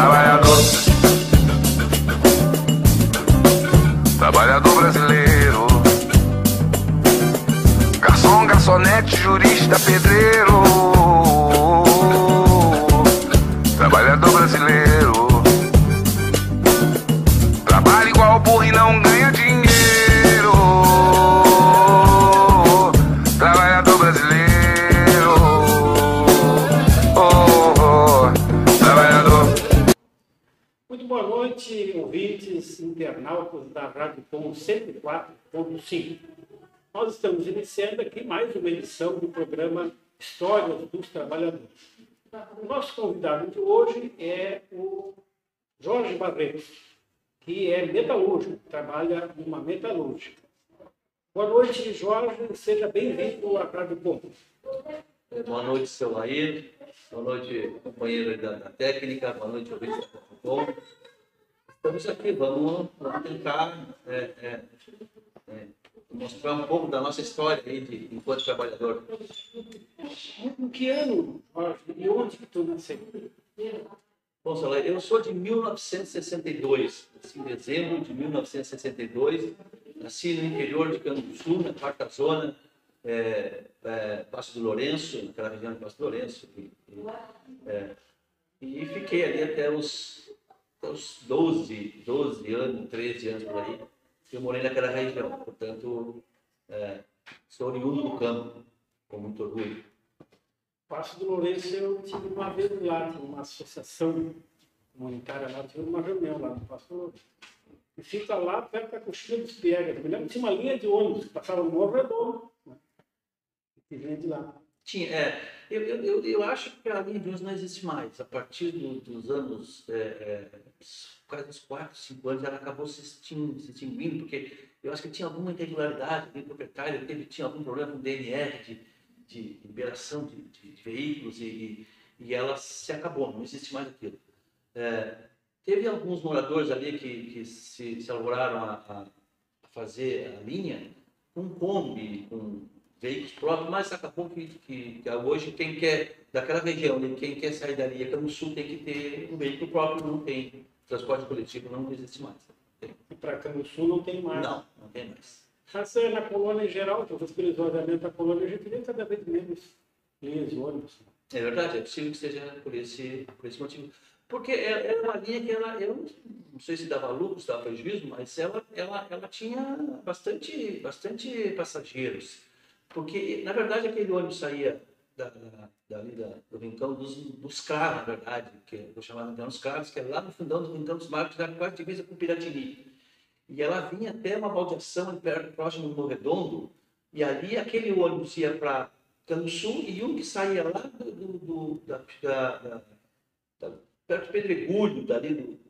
trabalhador. Trabalhador brasileiro. Garçom, garçonete, jurista, pedreiro. 104.5. Nós estamos iniciando aqui mais uma edição do programa Histórias dos Trabalhadores. O nosso convidado de hoje é o Jorge Barreto, que é metalúrgico, trabalha numa metalúrgica. Boa noite, Jorge, seja bem-vindo à Rádio Com. Boa noite, seu Lair. Boa noite, companheiro da, da técnica. Boa noite, Bom. Estamos aqui, vamos, vamos tentar é, é, é, mostrar um pouco da nossa história aí de, enquanto trabalhador. Em que ano, e onde que tu nasceu? Bom, seu Lair, eu sou de 1962, nasci em dezembro de 1962. Nasci no interior de Canguçu, na quarta zona, é, é, Passo do Lourenço, naquela região de Passo do Lourenço. E, e, é, e fiquei ali até os, até os 12, 12 anos, 13 anos por aí. Eu morei naquela região, portanto, é, sou oriundo do campo, com muito orgulho. Passo do Lourenço, eu tive uma vez lá, uma associação comunitária lá, tive uma reunião lá no Passo do Lourenço. E fica lá perto da coxinha dos Piegas. Eu me lembro que tinha uma linha de ônibus que passava no Morro Redondo. Né? E vinha de lá. Tinha, é, eu, eu, eu, eu acho que a linha de não existe mais. A partir do- dos anos, é, é, quase uns 4, 5 anos, ela acabou se extin- se extinguindo, porque eu acho que tinha alguma irregularidade ali, proprietário, teve, tinha algum problema com o DNR de, de liberação de, de- de veículos e, e, ela se acabou, não existe mais aquilo. É, teve alguns moradores ali que, que se, se elaboraram a, a a fazer a linha com Kombi, com veículos próprios, mas acabou que, que, que hoje quem quer, daquela região, né, quem quer sair dali, aqui no sul, tem que ter um veículo próprio, não tem. Transporte coletivo não existe mais. E para cá no sul não tem mais. Não, não tem mais. Mas é, na colônia em geral, pelo esvaziamento da colônia, a gente vê cada vez menos linhas de ônibus. É verdade, é possível que seja por esse, por esse motivo. Porque é, é uma linha que ela, eu não sei se dava lucro, se dava prejuízo, mas ela, ela, ela tinha bastante, bastante passageiros. Porque, na verdade, aquele ônibus saía da, da, dali da, do rincão dos, dos carros, na verdade, que eu chamava de rincão dos carros, que é lá no fundão do rincão dos Marcos, da quase divisa com Piratini. E ela vinha até uma baldeação perto, próximo do Redondo, e ali aquele ônibus ia para Canguçu e um que saía lá do, do, do- da, da, da- perto do Pedregulho, dali do,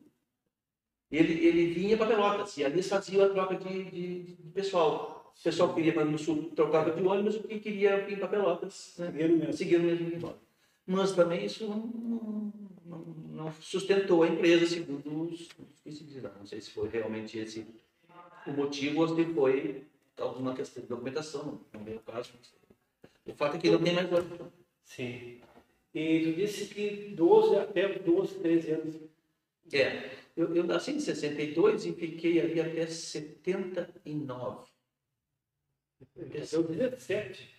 ele, ele vinha para Pelotas, e ali eles faziam a troca de, de, de pessoal. O pessoal que queria para o sul trocava de ônibus, o que queria vir para Pelotas, né? Seguiram mesmo. seguiram mesmo indo embora. Mas também isso não, não, não sustentou a empresa, segundo os. Não sei se foi realmente esse o motivo ou se foi alguma questão de documentação, não, não veio o caso. não sei. O fato é que não tem mais ônibus. Sim. E tu disse que 12 até 12, 13 anos. É, eu, eu nasci em 62 e fiquei ali até 79. Até 17.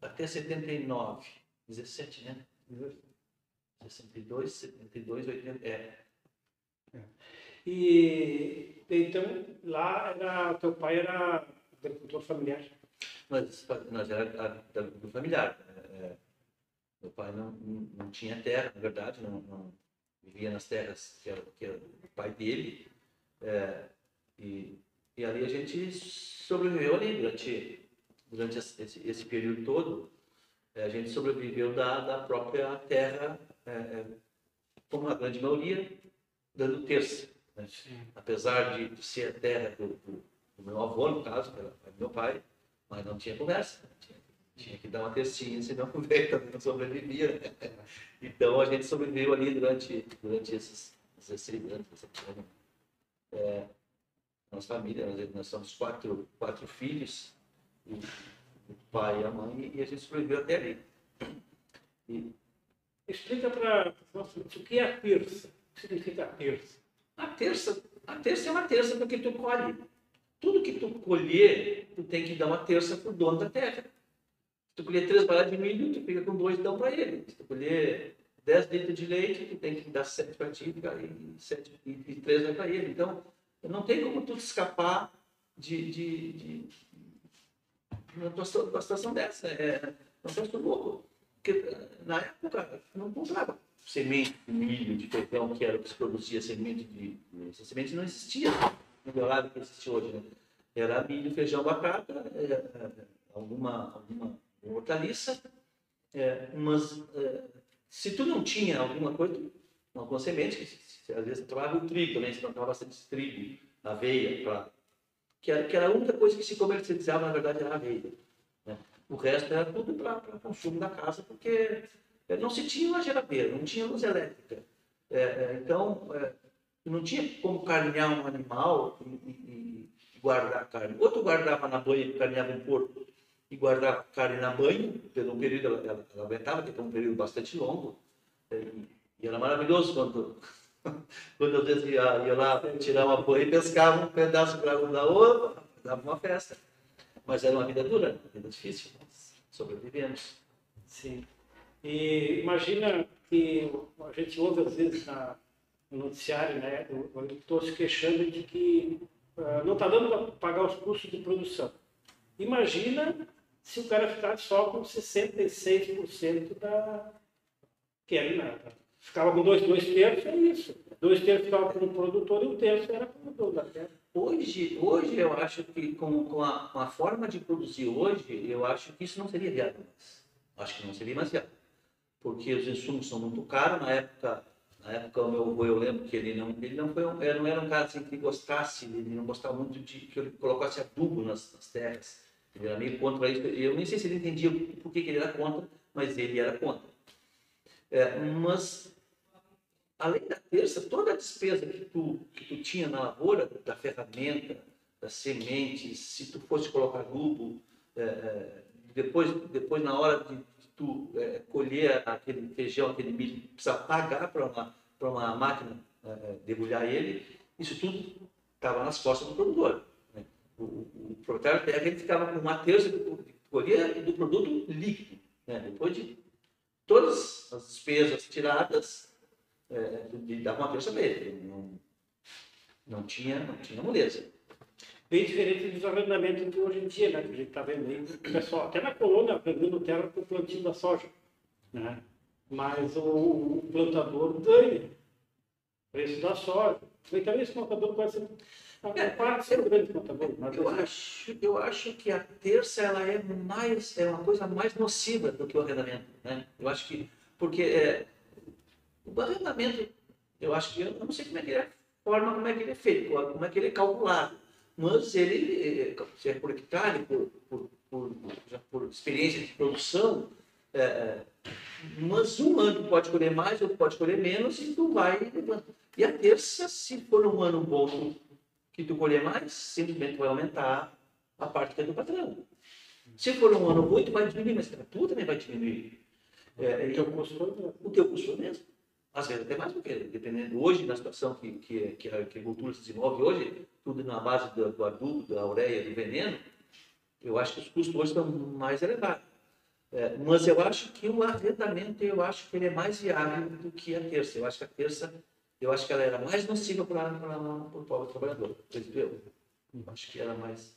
Até 79. 17, né? 62, 72, 80. É. E então lá era teu pai era agricultor familiar. Nós, nós era a- da- do familiar. é, meu pai não, não, tinha terra, na verdade, não, não vivia nas terras que era, que era do pai dele. é, e, e ali a gente sobreviveu ali durante, durante esse, esse período todo. é, a gente sobreviveu da, da própria terra, é, é, como a grande maioria, dando terça. né? apesar de, de ser a terra do, do- do meu avô, no caso, que era do meu pai, mas não tinha conversa. Tinha, tinha que dar uma tercinha, senão o velho também não sobrevivia. né? Então a gente sobreviveu ali durante, durante esses 16 anos. 17 anos. É, nossa família, nós, nós somos quatro, quatro filhos, o pai e a mãe, e a gente sobreviveu até ali. E, Explica para nós o que é a terça. O que significa a terça? A terça, a terça é uma terça porque tu colhe. Tudo que tu colher, tu tem que dar uma terça para o dono da terra. Se tu colher três baladas de milho, tu fica com dois dão para ele. Se tu colher 10 litros de leite, tu tem que dar sete para ti sete, e três vai para ele. Então, não tem como tu escapar de, de, de, de uma situação dessa. É, é um troço louco. Porque na época não comprava semente de milho, de feijão, que era que se produzia semente de. Essa semente não existia no lado que existe hoje. Né? Era milho, feijão, batata, é, é, alguma, alguma hortaliça, é, mas é, se tu não tinha alguma coisa, alguma semente, que às vezes trabalhava o trigo também, se plantava bastante trigo, aveia, pra, que, era, que era a única coisa que se comercializava, na verdade, era aveia. Né? O resto era tudo para consumo da casa, porque é, não se tinha uma geladeira, não tinha luz elétrica. É, é, então, é, não tinha como carnear um animal e, e, guardar carne. Ou tu guardava na banha, carneava um porco e guardava carne na banha, pelo período ela, ela, ela aguentava, que foi um período bastante longo. É, e, e era maravilhoso quando, quando eu ia, ia lá tirar uma banha e pescava um pedaço para da outra, dava uma festa. Mas era uma vida dura, uma vida difícil. Sobrevivemos. Sim. E imagina que a gente ouve às vezes na, no noticiário, né, o agricultor se queixando de que uh, não está dando para pagar os custos de produção. Imagina se o cara ficar só com 66% da. que era nada. Ficava com dois, dois terços, é isso. Dois terços ficava com o produtor e um terço era com o dono da terra. Hoje, hoje eu acho que com, com, a, com a forma de produzir hoje, eu acho que isso não seria viável mais. Acho que não seria mais viável. Porque os insumos são muito caros. Na época, na época o meu avô, eu lembro que ele não, ele não, foi um, ele não era um cara assim, que gostasse, ele não gostava muito de que ele colocasse adubo nas, nas terras. Ele era meio contra isso. Eu nem sei se ele entendia por que, que ele era contra, mas ele era contra. É, mas, além da terça, toda a despesa que tu, que tu tinha na lavoura, da ferramenta, das sementes, se tu fosse colocar adubo, é, é, depois, depois na hora de, de tu é, colher aquele feijão, aquele milho, precisa pagar para uma, uma máquina é, é, debulhar ele, isso tudo estava nas costas do produtor o, o proprietário da terra ele ficava com uma terça do, colher do produto líquido. Né? Depois de todas as despesas tiradas, é, dava uma terça dele. Não, não, tinha, não tinha moleza. Bem diferente dos arrendamentos de hoje em dia, né? Que a gente está vendo aí, o pessoal, até na colônia, vendendo terra para o plantio da soja. Né? Mas o, o plantador ganha preço da soja. Então, esse plantador pode ser é, grande contador. Eu acho, eu acho que a terça ela é mais é uma coisa mais nociva do que o arrendamento, né? Eu acho que porque é, o arrendamento, eu acho que eu não sei como é que é forma como é que ele é feito, como é que ele é calculado, mas ele se é por hectare, por, por, por, por experiência de produção, é, é, mas um ano pode colher mais, outro pode colher menos e tu vai levando. E a terça, se for um ano bom que tu colher mais, simplesmente vai aumentar a parte que é do patrão. Se for um ano ruim, tu vai diminuir, mas tu também vai diminuir. É, o teu custo O teu custo mesmo. Às vezes até mais do que, dependendo. Hoje, na situação que, que, que a agricultura se desenvolve hoje, tudo na base do, do adubo, da ureia, do veneno, eu acho que os custos hoje estão mais elevados. É, mas eu acho que o arrendamento, eu acho que ele é mais viável do que a terça. Eu acho que a terça eu acho que ela era mais nociva para o pobre trabalhador. Eu acho que era mais.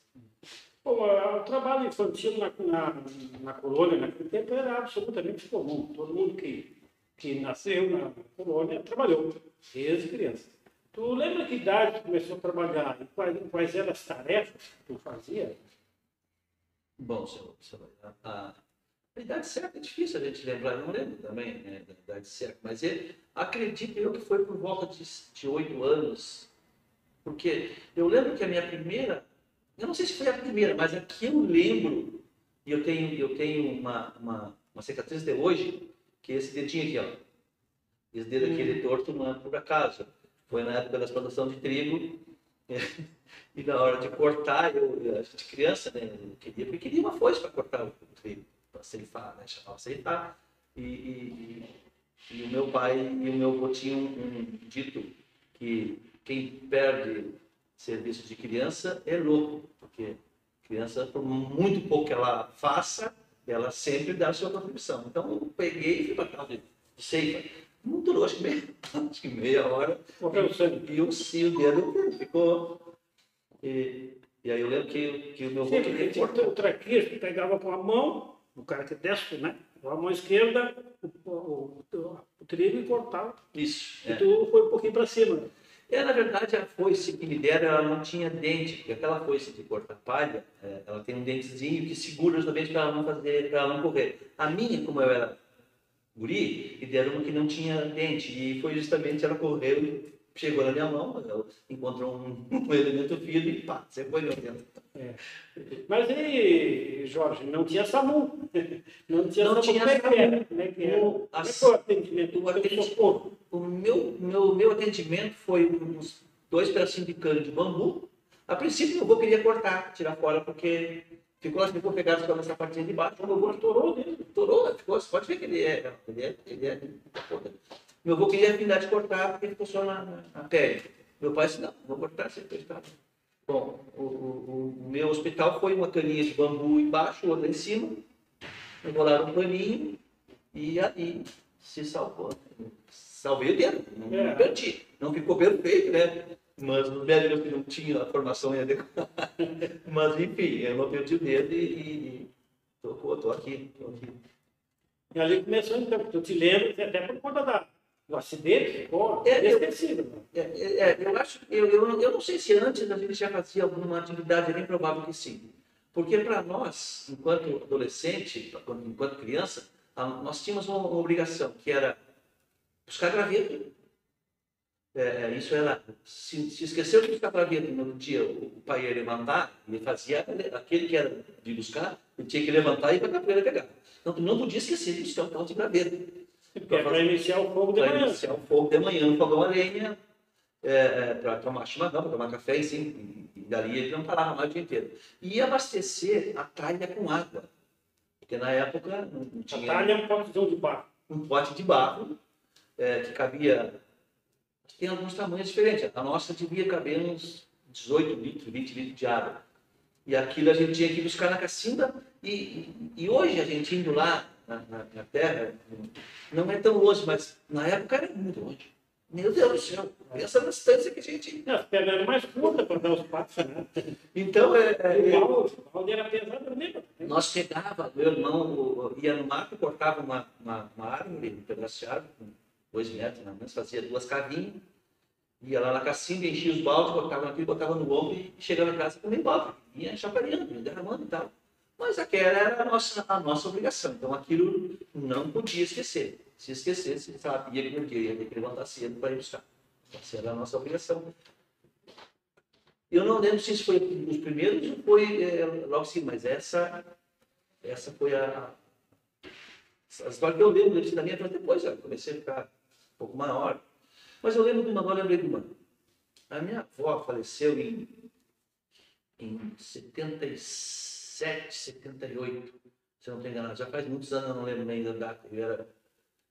Bom, o trabalho infantil na, na, na colônia naquele tempo era absolutamente comum. Todo mundo que, que nasceu na colônia trabalhou, desde criança. Tu lembra que idade começou a trabalhar e quais, quais eram as tarefas que tu fazia? Bom, senhor, senhor a, a idade certa é difícil a gente lembrar, eu não lembro também né, da idade certa, mas ele, acredito eu que foi por volta de oito anos, porque eu lembro que a minha primeira, eu não sei se foi a primeira, mas a que eu lembro, e eu tenho, eu tenho uma, uma, uma cicatriz de hoje, que é esse dedinho aqui, ó. Esse dedo aqui, ele é torto não é por acaso. Foi na época da plantação de trigo, e na hora de cortar, eu, a gente criança, né, eu queria, eu queria uma foice para cortar o trigo para ceifar, né? Chamava ceifar. E, e, E o meu pai e o meu avô tinham um dito que quem perde serviço de criança é louco, porque criança, por muito pouco que ela faça, ela sempre dá a sua contribuição. Então eu peguei e fui para casa de ceifa. Não durou, acho que meia, acho que meia hora. Morreu o sangue. E o, e o dedo ficou. E, e aí eu lembro que, que o meu avô porque tinha o traquejo que pegava com a mão, o cara que desce, né? A mão esquerda, o, o, o, o trigo e cortava. Isso. E É. tu foi um pouquinho para cima. É, na verdade, a foice que me deram, ela não tinha dente, porque aquela foice de cortar palha, é, ela tem um dentezinho que segura justamente para ela não fazer, para ela não correr. A minha, como eu era guri, e deram uma que não tinha dente, e foi justamente ela correu e chegou na minha mão, encontrou um, um elemento firme e pá, você foi meu dentro. Mas e, Jorge, não tinha SAMU. Não tinha Não SAMU. tinha Como é SAMU. Como é que era? O- Como é que o atendimento? o é atendimento-? O meu, meu, meu atendimento foi uns dois pedacinhos de cano de bambu. A princípio, meu avô queria cortar, tirar fora, porque ficou assim, ficou pegado só nessa partinha de baixo. Meu avô Estourou dele. estourou, ficou, você pode ver que ele é. Ele é, ele é meu avô queria afinidade de cortar, porque ficou só na, na, na pele. Meu pai disse: não, vou cortar, depois tá. Bom, o, o, o meu hospital foi uma caninha de bambu embaixo, outra em cima. Enrolaram um paninho e aí se salvou. Salvei o dedo, não É. perdi. Não ficou perfeito, né? Mas os médicos que não tinham a formação adequada. Mas enfim, eu não perdi o dedo e, e tô, tô aqui, tô aqui. E ali começou, então, tu te lembra, até por conta da, do acidente, ficou É, eu- inesquecível. né? É, é, é, eu acho, eu, eu, eu não sei se antes a gente já fazia alguma atividade, é bem provável que sim. Porque para nós, enquanto adolescente, enquanto- criança, nós tínhamos uma, obrigação, que era buscar graveto. É, isso era, se, se esqueceu de buscar graveto no dia, o, o pai ia levantar, ele fazia aquele- que era de buscar, ele tinha que levantar e ir para a capoeira pegar. Então, não podia esquecer de buscar o tal de graveto Porque é para iniciar o fogo de para manhã. iniciar o fogo de manhã no fogão a lenha, para tomar chimarrão, para tomar café, e, sim, e, dali ele não parava mais o dia inteiro. E abastecer a talha com água, porque na época não não A tinha talha é um potezão de barro. um pote de barro é, que cabia, tem alguns tamanhos diferentes, a nossa devia caber uns 18 litros, 20 litros de água. E aquilo a gente tinha que buscar na cacimba, e, e, e hoje a gente indo lá na, na, na terra, não é tão longe, mas na época era muito longe. Meu Deus do céu, pensa na distância que a gente. As pernas eram mais curtas para dar os passos, né? Então, é, é, O balde, o balde era pesado mesmo. Nós chegava, meu irmão o- ia no mato, cortava uma, uma, uma árvore, um pedaço de árvore, com dois metros, mais ou menos, fazia duas cavinhas, ia lá na cacimba, enchia os baldes, botava naquilo, botava no ombro e chegava em casa com nem balde, ia chacoalhando, ia derramando e tal. Mas aquela era a nossa, a nossa obrigação, então aquilo não podia esquecer. Se esquecesse, sabia que no dia ia ter que levantar cedo para ir buscar. Essa era a nossa obrigação. Eu não lembro se isso foi os primeiros ou foi é, logo sim, mas essa essa foi a, a história que eu lembro desse da minha vida depois, eu comecei a ficar um pouco maior. Mas eu lembro de uma, agora eu lembrei de uma. A minha avó faleceu em, em 77, 78, se eu não estou enganado. Já faz muitos anos, eu não lembro nem da data. Eu, era,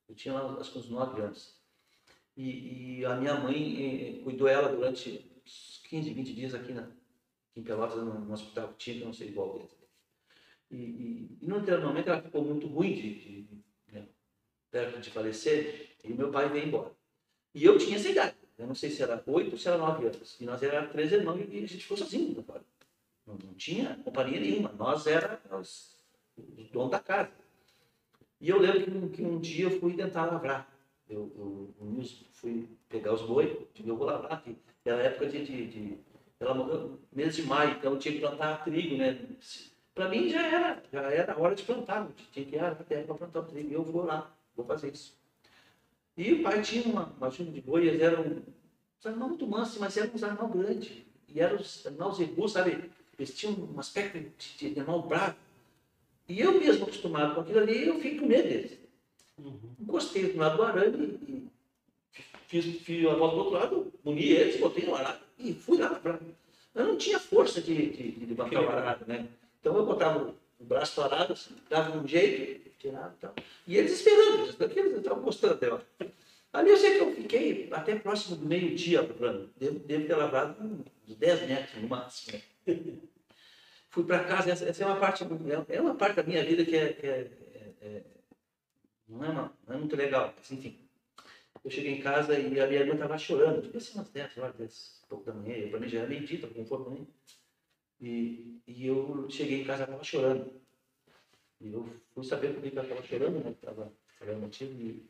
eu tinha acho que uns 9 anos. E, e a minha mãe eh, cuidou ela durante uns 15, 20 dias aqui, na, aqui em Pelotas, no, no hospital que tinha, não sei qual deles. E, e, e no determinado momento ela ficou muito ruim de, de, né, perto de falecer e meu pai veio embora. E eu tinha essa idade, eu não sei se era oito ou se era nove anos. E nós éramos três irmãos e a gente ficou sozinho agora. Não, não tinha companhia nenhuma, nós éramos os donos da casa. E eu lembro que um, que um dia eu fui tentar lavrar. Eu, eu, fui pegar os boi, eu vou lavrar, que era época de, de, de ela morreu mês de maio, então tinha que plantar trigo, né? Para mim já era, já era hora de plantar, tinha que ir à terra para plantar o trigo, eu vou lá, vou fazer isso. E o pai tinha uma, uma junta de boi, eles eram animais muito mansos, mas eram uns animais grandes. E eram os animais zebu, sabe? Eles tinham um aspecto de, de animal bravo. E eu mesmo acostumado com aquilo ali, eu fiquei com medo deles. Encostei do lado do arame e fiz, fiz a volta do outro lado, uni eles, botei no arado e fui lá para. Eu não tinha força de, de, de levantar o arado, né? Então eu botava o braço parado, assim, dava um jeito tirava e tal. E eles esperando, eles estavam gostando lá. Ali eu sei que eu fiquei até próximo do meio-dia procurando. Devo, devo ter lavado uns 10 metros no máximo. Fui para casa, essa, essa, é uma parte é uma parte da minha vida que é, que é, é, é não, é uma, não é muito legal, mas enfim. Eu cheguei em casa e a minha irmã estava chorando, devia ser umas 10 horas, 10 pouco da manhã, para mim já era meio-dia, com fome. E, e eu cheguei em casa, estava chorando. E eu fui saber por que ela estava chorando, né? Estava falando motivo. E,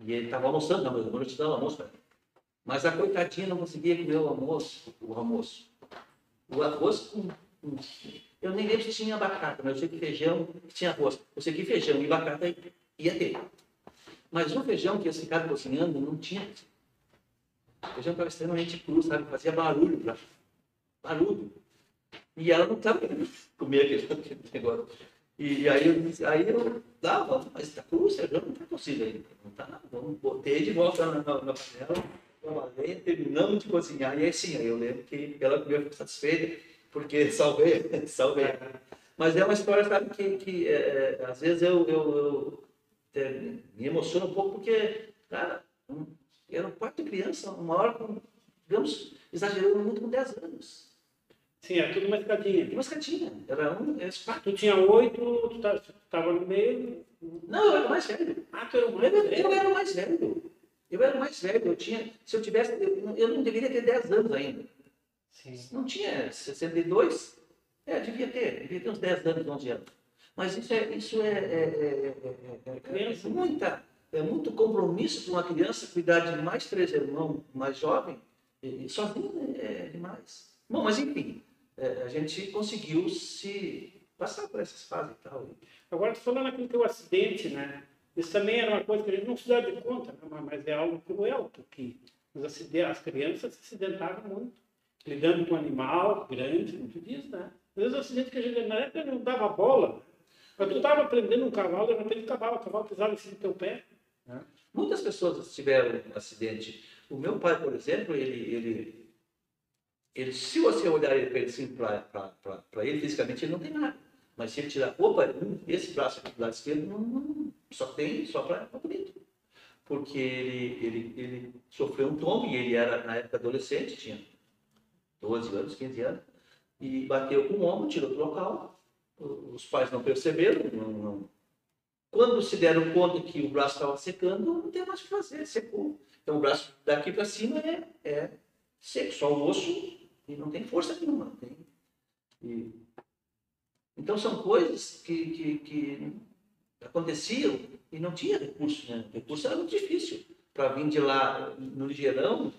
e ele estava almoçando na mesma noite, dava almoço para Mas a coitadinha não conseguia comer o almoço, o almoço. O arroz com, eu nem lembro se tinha batata, mas eu sei que feijão tinha arroz. Eu sei que feijão e batata ia ter. Mas o feijão que eles ficaram cozinhando não tinha. O feijão estava extremamente cru, sabe? Fazia barulho, pra... barulho. E ela não estava querendo comer aquele negócio. E aí eu, aí eu dava, mas está cru, o feijão não está cozido ainda. Não está nada. Botei de volta na, na panela, trabalhei, terminamos de cozinhar. E aí sim, eu lembro que ela comeu satisfeita, porque salvei, salvei. Mas é uma história, sabe, que, que é, é às vezes eu, eu, eu me emociona um pouco, porque, cara, um, era um quarto de criança, uma hora com, digamos, exagerando muito com 10 anos. Sim, era tudo uma escadinha. Uma escadinha. Era um. Era tu tinha oito, tu estava no meio. Não, eu era mais velho. Ah, tu era o mais eu, velho? Eu era o mais velho. Eu era o mais velho. Eu tinha. Se eu tivesse. Eu, não deveria ter 10 anos ainda. Sim. Não tinha 62. É, devia ter. Devia ter uns 10 anos, 11 anos. Mas isso é, isso é, é, é, é muita, é muito compromisso para uma criança cuidar de mais três irmãos mais jovem, e, sozinho é demais. Bom, mas enfim, a gente conseguiu se passar por essas fases e tal. Agora, falando naquele teu acidente, né? Isso também era uma coisa que a gente não se dá de conta, né? mas é algo cruel, porque as crianças se acidentavam muito, lidando com um animal grande, muito disso, né? Às vezes o acidente que a gente, na época, não dava bola, mas tu estava prendendo um cavalo, de repente acabava, o cavalo pisava em cima do teu pé. Né? Muitas pessoas tiveram um acidente. O meu pai, por exemplo, ele, ele, ele se você olhar ele assim para ele fisicamente, ele não tem nada. Mas se ele tirar, opa, esse braço aqui do lado esquerdo não, não, só tem só para bonito. Porque ele, ele, ele sofreu um tombo e ele era, na época, adolescente, tinha 12 anos, 15 anos, e bateu com o ombro, tirou do local, os pais não perceberam, não, não. quando se deram conta que o braço estava secando, não tem mais o que fazer, secou. Então o braço daqui para cima é, é seco, só o osso e não tem força nenhuma. Tem. E, então são coisas que, que, que, aconteciam e não tinha recurso. Né? O recurso era muito difícil. Para vir de lá no ligeirão,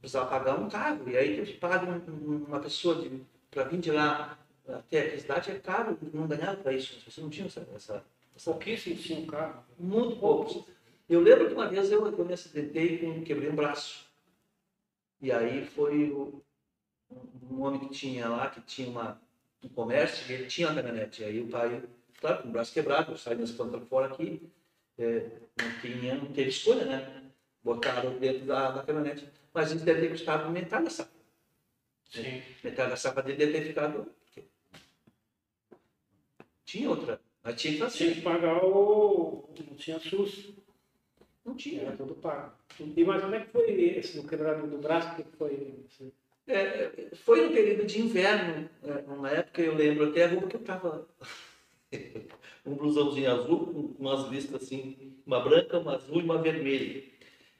precisava pagar um carro. E aí teve paga uma pessoa para vir de lá até a cidade é caro, não ganhava para isso. Você não tinha essa. essa, essa... Pouquíssimo tinha um carro. Muito poucos. Eu lembro que uma vez eu, eu me acidentei com quebrei um braço. E aí foi o, um homem que tinha lá, que tinha uma, um comércio, e ele tinha uma caminhonete. E aí o pai, claro, com o braço quebrado, eu saí nesse plano fora aqui, é, não, tinha, não teve escolha, né? Botaram dentro da, da caminhonete. Mas ele deve ter custado metade da safra. Sim. Metade da safra dele deve ter ficado tinha outra. Mas tinha que fazer. Tinha que pagar o. Não tinha SUS. Não tinha. Era tudo pago. E mas como é que foi esse do quebrado do braço? que foi? É, foi no período de inverno, é, uma época eu lembro até a roupa que eu estava. um blusãozinho azul, com umas listas assim, uma branca, uma azul e uma vermelha.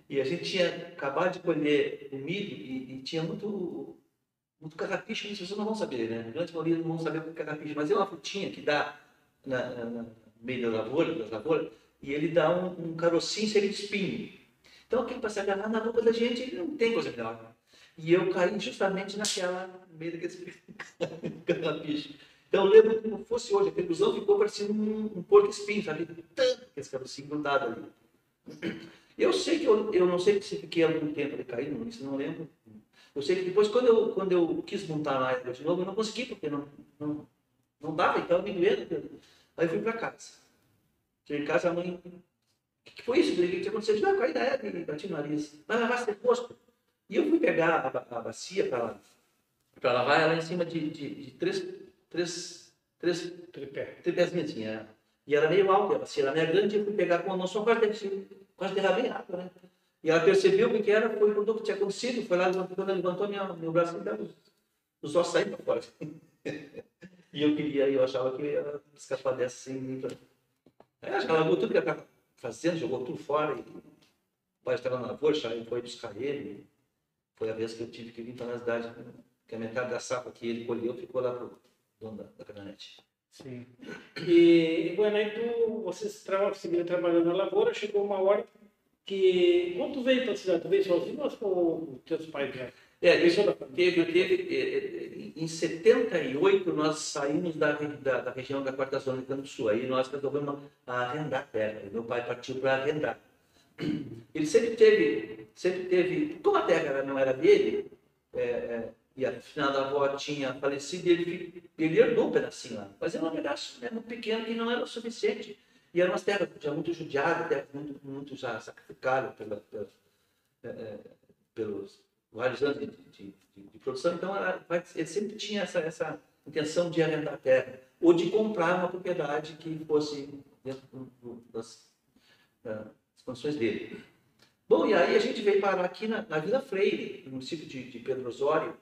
E a gente tinha acabado de colher o milho e, e tinha muito muito carrapicho, isso vocês não vão saber, né? A grande maioria não vão saber o que é carrapicho, mas é uma frutinha que dá na, na, meio da lavoura, das lavouras, e ele dá um, um carocinho cheio de espinho. Então, aquele para se agarrar na roupa da gente, ele não tem coisa melhor. E eu caí justamente naquela, no meio daquele carrapicho. Então, eu lembro como fosse hoje, a ilusão ficou parecendo um, um porco espinho, sabe? Tanto esse carocinho grudado ali. Eu sei que eu, eu não sei se fiquei algum tempo ali caído, isso não lembro. Eu sei que depois, quando eu, quando eu quis montar na época de novo, eu não consegui, porque não, não, não dava, então me doendo. Aí eu fui para casa. Cheguei em casa, a mãe. O que, que foi isso? O que tinha acontecido? Não, caí da e bati no nariz. Vai lavar seu rosto. E eu fui pegar a, a bacia para lavar ela em cima de, de, de três, três, três tripé. tripézinhos assim. É. E era meio alta, a bacia era grande, eu fui pegar com a mão só quase, derramei- quase derramei água, né? E ela percebeu o que era, foi quando que tinha acontecido, foi lá, levantou, ela levantou minha, meu braço e deu os, os ossos saíram para fora. e eu queria, eu achava que eu ia escapar dessa sem mim. Aí ela largou tudo que ela estava fazendo, jogou tudo fora. E o pai estava na lavoura, foi buscar ele. Foi a vez que eu tive que vir para a cidade, que a metade da safra que ele colheu ficou lá pro dono da, da caminhonete. Sim. E, bueno, aí tu, vocês traba, seguiram trabalhando na lavoura, chegou uma hora que... Quando tu veio para a cidade, tu veio sozinho ou teus pais? É, isso teve, teve, eh, eh, em 78 nós saímos da, da, da região da Quarta Zona de Campo Sul, aí nós resolvemos arrendar a terra, meu pai partiu para arrendar. Ele sempre teve, sempre teve, como a terra não era dele, eh, e a avó tinha falecido, ele, fi- ele herdou um pedacinho lá, mas era um pedaço muito pequeno que não era o suficiente. E eram umas terras já muito judiadas, terras muito, muito já sacrificadas pela, pela, eh, pelos vários anos de, de- de- de produção, então ela ele sempre tinha essa, essa intenção de arrendar terra ou de comprar uma propriedade que fosse dentro do- do- das, das condições dele. Bom, e aí a gente veio parar aqui na, na Vila Freire, no município de, de Pedro Osório,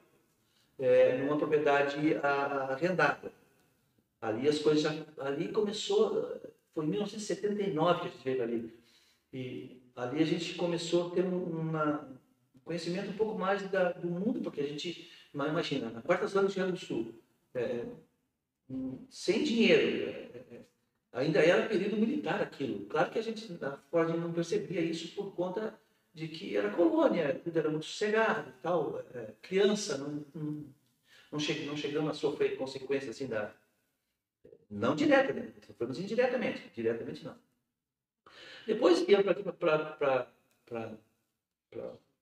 é, numa propriedade a- a- arrendada. Ali as coisas já, ali começou, foi em 1979 que a gente veio ali. E ali a gente começou a ter um- uma, um conhecimento um pouco mais da- do mundo, porque a gente, imagina, na quarta zona do Rio Grande do Sul, é, sem dinheiro, é, é, ainda era período militar aquilo. Claro que a gente na Ford não percebia isso por conta de que era colônia, tudo era muito sossegado tal. é, criança, não, não, não, che- não chegamos a sofrer consequências assim da. Não direta, né? Sofremos indiretamente, diretamente não. Depois viemos para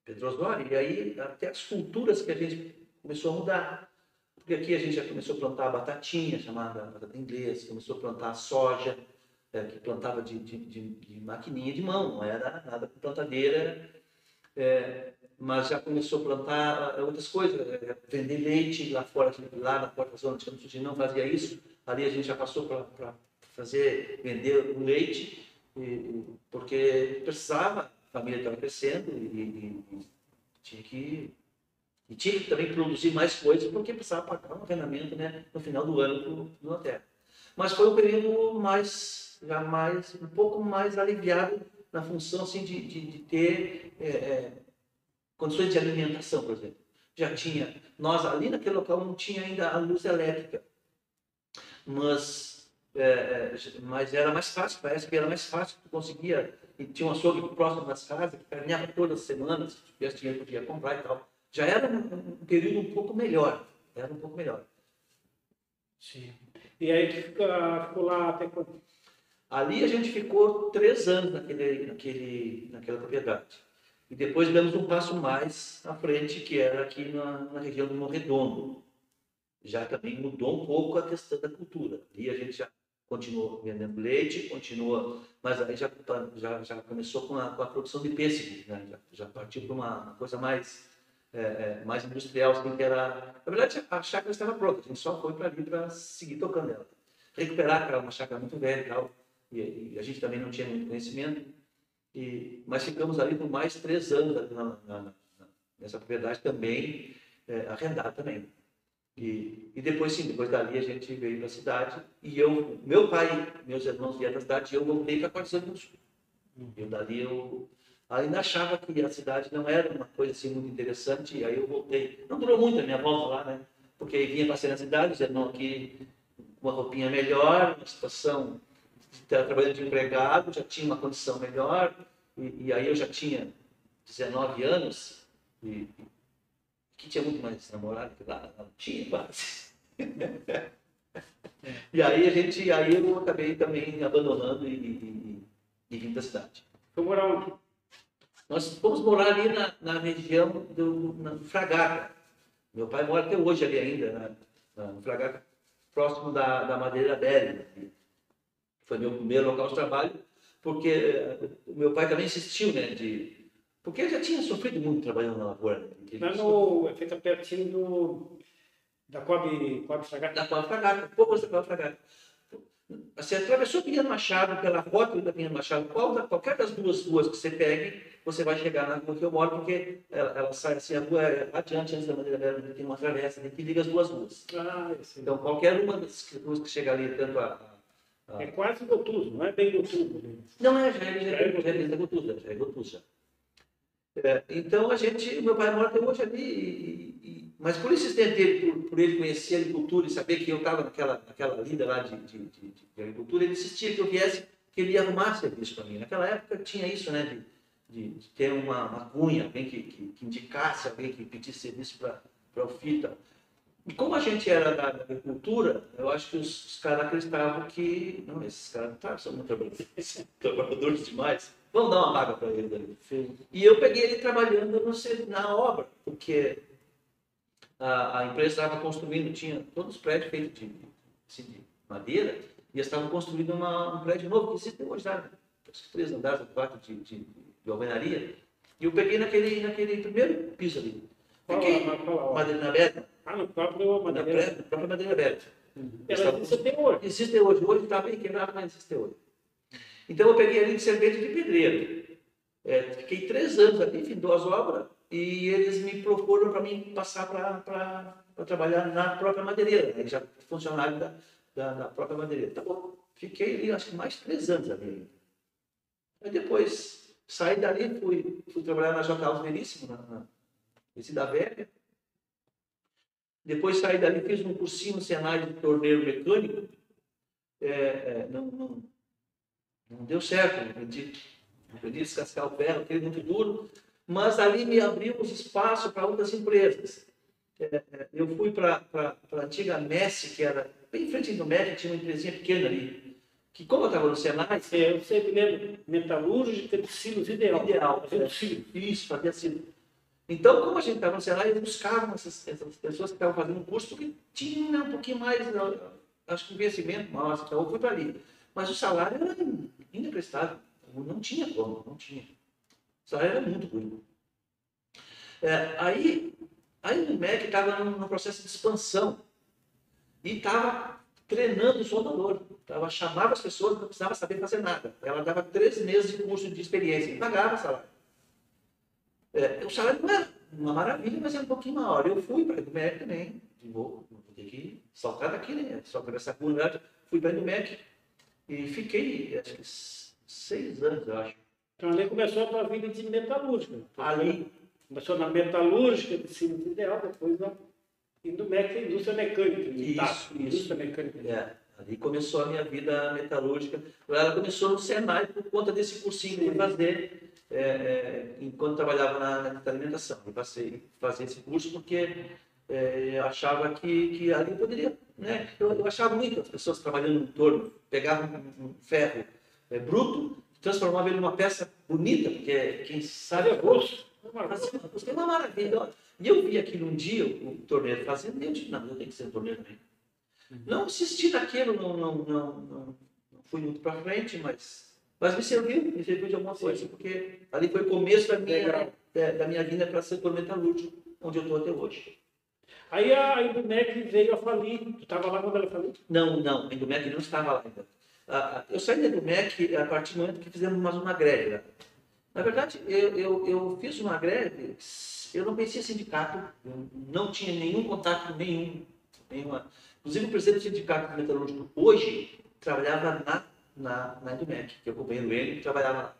Pedro Osório, e aí até as culturas que a gente começou a mudar. Porque aqui a gente já começou a plantar a batatinha, chamada batata inglesa, começou a plantar a soja, é, que plantava de, de, de, de maquininha de mão, não era nada com plantadeira, é, mas já começou a plantar ah, outras coisas, é, vender leite lá fora, lá na porta zona de Campos não fazia isso, ali a gente já passou para fazer, vender o leite, e- porque precisava, a família estava crescendo e, e- tinha que e tinha que também produzir mais coisas porque precisava pagar um arrendamento né, no final do ano para o hotel. Mas foi um período mais, já mais, um pouco mais aliviado na função assim, de, de, de ter é, é, condições de alimentação, por exemplo. Já tinha, nós ali naquele local não tinha ainda a luz elétrica, mas, é, é, mas era mais fácil, parece que era mais fácil, tu conseguia, e tinha um açougue próximo das casas, que carneava todas as semanas, se tivesse dinheiro podia comprar e tal já era um, período um pouco melhor. Era um pouco melhor. Sim. E aí tu ficou lá até quando? Ali a gente ficou três anos naquele, naquele, naquela propriedade. E depois demos um passo mais à frente, que era aqui na, na região do Morredondo. Já também mudou um pouco a questão da cultura. Ali a gente já continuou vendendo leite, continua, mas aí já, tá- já, já começou com a, com a produção de pêssego, né? já, já partiu para uma, uma coisa mais é, é, mais industrial, assim, que era... Na verdade, a chácara estava pronta, a gente só foi para ali para seguir tocando ela. Recuperar, que era uma chácara muito velha e tal, e, e a gente também não tinha muito conhecimento, e, mas ficamos ali por mais três anos na, na- na- nessa propriedade também, é, arrendada também. E, e depois, sim, depois dali a gente veio para a cidade, e eu, meu pai, meus irmãos vieram da cidade, e eu voltei para Quartzão do Sul. Eu dali eu ainda achava que a cidade não era uma coisa assim muito interessante, e aí eu voltei. Não durou muito a minha volta lá, né? Porque aí vinha passear na cidade, dizendo, não, aqui uma roupinha melhor, uma situação, estava trabalhando de empregado, já tinha uma condição melhor, e, e aí eu já tinha 19 anos, e, que tinha muito mais namorado que lá, não tinha quase. e aí a gente, aí eu acabei também abandonando e, e, e, vim da cidade. Foi morar onde? Nós fomos morar ali na, na região do na Fragata. Meu pai mora até hoje ali ainda, na, na, no Fragata, próximo da, da Madeira Belli. Foi meu primeiro local de trabalho, porque eh, o meu pai também insistiu, né, de... Porque ele já tinha sofrido muito trabalhando na lavoura. Né? Lá no, fica pertinho do, da Coab, Coab Fragata. da Coab Fragata, pouco da Coab Fragata. Você atravessou o Pinheiro Machado pela rota da Pinheiro Machado, qual, qualquer das duas ruas que você pegue, você vai chegar na rua que eu moro, porque ela, ela sai assim, a rua é adiante antes da Madeira Velha, tem uma travessa que liga as duas ruas. Ah, Então, qualquer uma das ruas que chega ali, tanto a. a- É quase Gotuso, não é bem Gotuso. Não é, já é, já é, já é, já é é Gotusa. É, então, a gente, meu pai mora até hoje ali, e- e- mas por insistente dele, por, por ele conhecer a agricultura e saber que eu estava naquela, naquela lida lá de, de, de, de agricultura, ele insistia que eu viesse, que ele ia arrumar serviço para mim. Naquela época tinha isso, né, de, de, ter uma, uma cunha, alguém que, que, que indicasse, alguém que pedisse serviço para o filho. E como a gente era da agricultura, eu acho que os, os caras acreditavam que, não, esses caras não tá, são muito trabalhadores, trabalhadores demais, vamos dar uma vaga para eles ali. E eu peguei ele trabalhando no, na obra, porque a, a empresa estava construindo, tinha todos os prédios feitos de, assim, de madeira, e eles estavam construindo uma, um prédio novo, que existe hoje né? três andares, ou quatro de, de, de alvenaria, e eu peguei naquele, naquele primeiro piso ali. Fiquei, madeira aberta, Ah, no próprio Madeira. pré- na própria madeira aberta. Ela existe até hoje. Existe hoje, hoje está bem quebrado, mas existe hoje. Então eu peguei ali de servente de pedreiro. É, fiquei três anos ali, fiz duas obras, e eles me proporam para mim passar para trabalhar na própria madeireira, né? já funcionário da, da, da própria madeireira. Tá bom, fiquei ali acho que mais três anos ali. Aí depois saí dali, fui, fui trabalhar na J. Alves Veríssimo, na, na Resida Velha. Depois saí dali, fiz um cursinho no Senai de torneiro mecânico. É, é, não, não, não deu certo, não aprendi, não aprendi a descascar o ferro, aquele muito duro, mas ali me abriu os espaços para outras empresas. É, é, eu fui para a antiga Messi, que era bem em frente do MEC, tinha uma empresinha pequena ali, que como eu estava no Senai, Você, eu sempre lembro, metalúrgica de silos ideal. Ideal, Fazendo é. Isso, fazia assim. Então, como a gente estava no Senai, eles buscavam essas, essas pessoas que estavam fazendo curso, porque tinham né, um pouquinho mais, acho que conhecimento maior, então eu fui para ali. Mas o salário era inacreditável, não tinha como, não tinha. O salário era muito ruim. É, aí, aí o MEC estava num, processo de expansão e estava treinando o soldador. Tava, chamava as pessoas, não precisava saber fazer nada. Ela dava três meses de curso de experiência e pagava salário. É, o salário não era uma maravilha, mas era um pouquinho maior. Eu fui para a Edumec também, de novo, vou ter que saltar daqui, né? Só por essa comunidade. Fui para a Edumec e fiquei, acho que seis anos, eu acho. Então ali começou a tua vida de metalúrgica. Ali, Começou na metalúrgica de silos ideal, depois na Indumec, indústria mecânica. Isso, tá, isso. Indústria mecânica. é, ali começou a minha vida metalúrgica. Ela começou no Senai por conta desse cursinho que eu fazer é, é, enquanto trabalhava na, na alimentação. Eu passei a fazer esse curso porque é, eu achava que, que ali poderia, né? Eu, eu achava muito as pessoas trabalhando no torno, pegavam um, um ferro é, bruto, transformavam ele numa peça bonita, porque quem sabe rosto. Fazia uma coisa, uma maravilha. E eu vi aquilo um dia, o torneiro fazendo, e eu disse, não, eu tenho que ser torneiro também. Não insisti naquilo, não, não, não, não fui muito para frente, mas, mas me serviu, me serviu de alguma coisa, porque ali foi o começo da minha, da, da minha vinda para setor metalúrgico, onde eu estou até hoje. Aí a Indumec veio a falir. Tu estava lá quando ela faliu? Não, não, a Indumec não estava lá ainda. Ah, Eu saí da Indumec a partir do momento que fizemos mais uma greve. Na verdade, eu, eu, eu fiz uma greve, eu não conhecia sindicato, não tinha nenhum contato nenhum. Nenhuma. Inclusive, o presidente do sindicato metalúrgico hoje trabalhava na, na, na Indumec, que eu companheiro ele, trabalhava lá.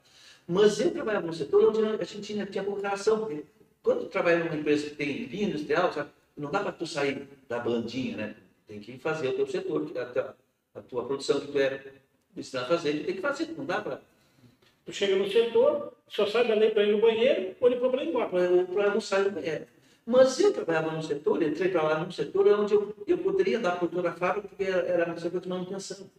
Mas eu trabalhava no setor onde a gente tinha, tinha relação, porque quando trabalha numa empresa que tem linha industrial, sabe, não dá para tu sair da bandinha, né? Tem que fazer o teu setor, a tua, a tua produção que tu é destinado a fazer, tu tem que fazer, não dá para Tu chega no setor, só sai dali para ir no banheiro, ou ele para ir embora. para não sair do banheiro. Mas eu trabalhava num setor, entrei para lá num setor onde eu, eu poderia dar por toda fábrica, porque era, era setor de manutenção.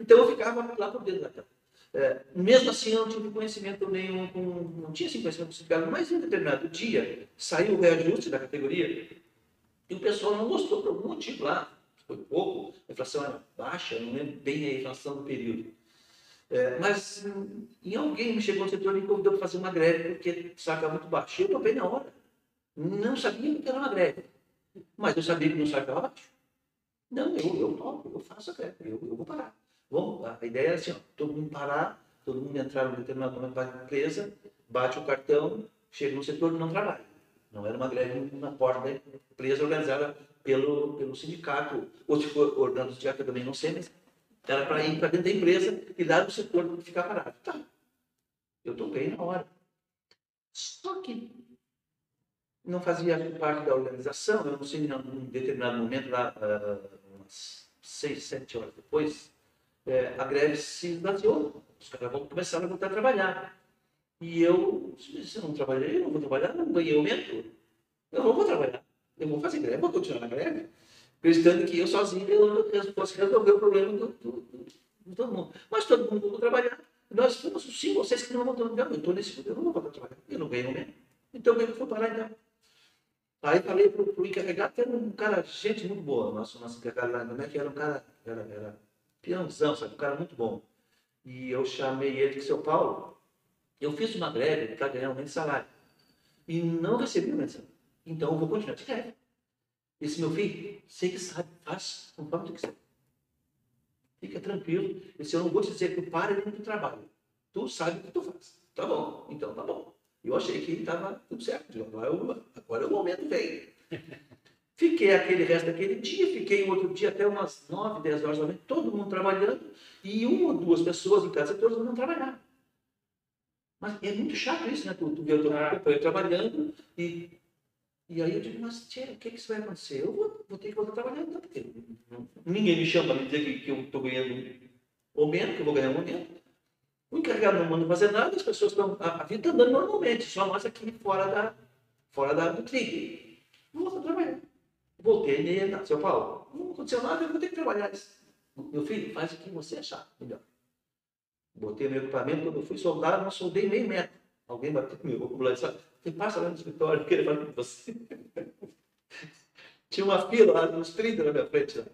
Então eu ficava lá por dentro da casa. É, mesmo assim, eu não tive conhecimento nenhum, não tinha assim, conhecimento sindicato, mas em um determinado dia saiu o reajuste da categoria e o pessoal não gostou por algum motivo lá. Foi pouco, a inflação era baixa, não lembro bem a inflação do período. É, mas em alguém me chegou no setor e me convidou para fazer uma greve, porque saca muito baixo. Eu topei na hora. Não sabia que era uma greve. Mas eu sabia que não saca baixo. Não, eu, eu topo, eu faço a greve, eu, eu vou parar. Vamos, a ideia é assim, ó, todo mundo parar, todo mundo entrar num determinado momento para a empresa, bate o cartão, chega no setor e não trabalha. Não era uma greve na porta da empresa organizada pelo, pelo sindicato, ou se for ordenado do sindicato, também não sei, mas era para ir para dentro da empresa e dar o setor ficar parado. Tá. Eu topei na hora. Só que não fazia parte da organização, eu não sei, em um determinado momento, lá, uh, umas seis, sete horas depois, é, a greve se esvaziou. Os caras começaram a voltar a trabalhar. E eu, se eu não trabalhei, eu não vou trabalhar, não ganhei aumento. Eu não vou trabalhar. Eu vou fazer greve, vou continuar na greve. Acreditando que eu sozinho eu, posso resolver o problema de todo mundo. Mas todo mundo vai trabalhar. Nós fomos sim, vocês que não vão trabalhar. Eu estou nesse eu não vou trabalhar. Eu não ganhei aumento. Então eu vou parar então. Aí falei para o encarregado, que era um cara, gente muito boa, nosso, nosso encarregado lá no MEC, era um cara, era, era peãozão, sabe? Um cara muito bom. E eu chamei ele de seu Paulo, eu fiz uma greve para ganhar de salário. E não recebi de salário. Então eu vou continuar de greve. Esse meu filho, sei que sabe, faz conforme tu quiser. Fica tranquilo. Esse eu não vou te dizer que tu para dentro do trabalho. Tu sabe o que tu faz. Tá bom, então tá bom. Eu achei que estava tudo certo. Agora, eu, agora o momento veio. Fiquei aquele resto daquele dia, fiquei outro dia até umas 9, 10 horas da noite, todo mundo trabalhando, e uma ou duas pessoas em casa, todos não trabalhar. Mas é muito chato isso, né? Tu, tu vê o teu ah. companheiro trabalhando e, e aí eu digo, mas tia, o que, que isso vai acontecer? Eu vou, vou ter que voltar trabalhando, não, porque ninguém me chama para me dizer que, que eu estou ganhando aumento, que eu vou ganhar um aumento. O encarregado não manda fazer nada, as pessoas estão. A, a vida está andando normalmente, só nós aqui fora, da, fora da, do trilho. Não vou trabalhar. Voltei nele, seu Paulo, não aconteceu nada, eu vou ter que trabalhar. Meu filho, faz o que você achar melhor. Botei meu equipamento, quando eu fui soldar, não soldei meio metro. Alguém bateu no meu ocular e disse, passa lá no escritório, quero falar com você. Tinha uma fila lá, uns 30 na minha frente. Lá.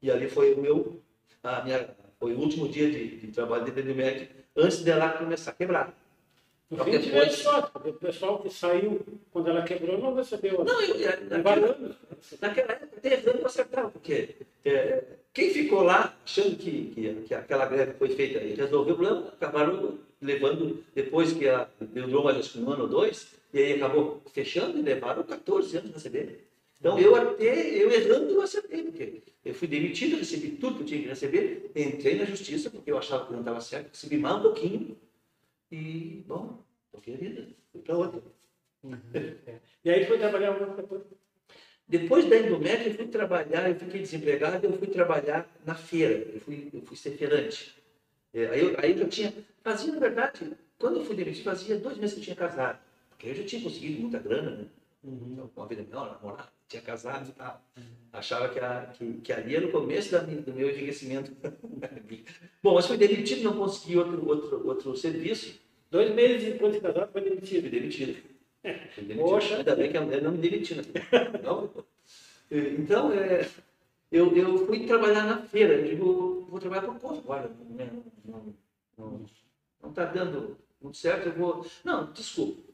E ali foi o meu, a minha, foi o último dia de, de trabalho dentro do MEC, antes dela começar a quebrar. No fim, tive sorte, porque o pessoal que saiu quando ela quebrou não recebeu. Não, eu, naquela, naquela época, até eu acertava, porque é, quem ficou lá achando que, que, que, aquela greve foi feita e resolveu o problema, acabaram levando, depois que a, durou mais um ano ou dois, e aí acabou fechando e levaram 14 anos a receber. Então eu até, eu errando, eu acertei, porque eu fui demitido, recebi tudo que eu tinha que receber, entrei na justiça, porque eu achava que não estava certo, recebi mais um pouquinho, e, bom, toquei a vida, fui para outra. Uhum. E aí foi trabalhar coisa? Depois da Indomédia, eu fui trabalhar, eu fiquei desempregado, eu fui trabalhar na feira, eu fui, eu fui ser feirante. É, aí, eu, aí eu já tinha, fazia, na verdade, quando eu fui demitido, fazia dois meses que eu tinha casado, porque eu já tinha conseguido muita grana, né? Uhum. Uma vida melhor, namorar, tinha casado e tal. Uhum. Achava que, a, que, que ali era o começo da, do meu enriquecimento. Bom, mas fui demitido, não consegui outro, outro, outro serviço. Dois meses depois de casado, foi demitido. Fui demitido. Fui demitido. Poxa. Ainda bem que a mulher não me demitiu. Né? Não? Então, é, eu, eu fui trabalhar na feira. Eu digo, vou trabalhar por conta agora. Não está dando muito certo, eu vou... Não, desculpa.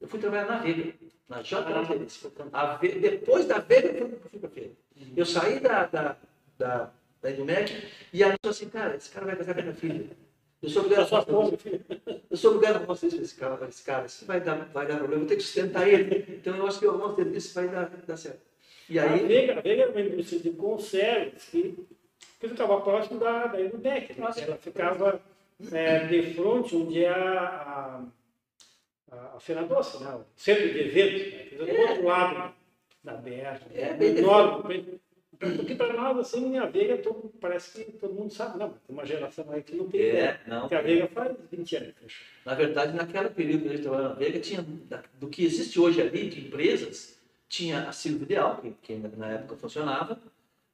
Eu fui trabalhar na Vega, na. Ah, depois da Vega, eu fui para a feira. Eu saí da, da, da, da Indumec e ela falou assim, cara, esse cara vai casar com a minha filha. Eu sou obrigado a vocês. Eu sou obrigado a vocês, esse cara, esse cara, isso vai dar, vai dar problema, eu ter que sustentar ele. Então eu acho que eu vou ter isso vai dar, dar certo. E aí, a Vega, a era uma indústria de conservas que, que ficava próximo da, da Indumec. Né? Ela ficava é, de frente onde é a, a, a Feira Doce, né? o centro de eventos, né? do é. outro lado da BR, é, bem enorme. Porque para nós, assim, a Veiga, todo, parece que todo mundo sabe, não, tem uma geração aí que não tem é, ideia. Não, porque a Veiga faz 20 anos. Na verdade, naquele período que a gente trabalhava na Veiga, tinha, do que existe hoje ali de empresas, tinha a Silvio Ideal, que, que na época funcionava,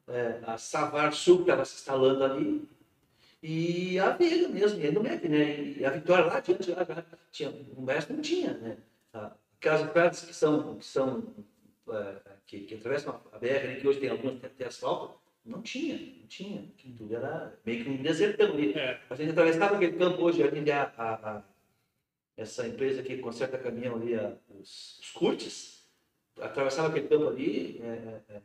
é, a Savar Sul, que estava se instalando ali, e a Veiga mesmo, e a Indomec, né? E a Vitória lá adiante, lá, lá tinha, o resto não tinha, né? Aquelas empresas que são, que são é, que, que atravessam a BR, que hoje tem algumas tem asfalto, não tinha, não tinha. Tudo era meio que um desertão ali. É. A gente atravessava aquele campo hoje, ali, a, a, a, essa empresa que conserta caminhão ali, a, os, os curtes, atravessava aquele campo ali, é, é, é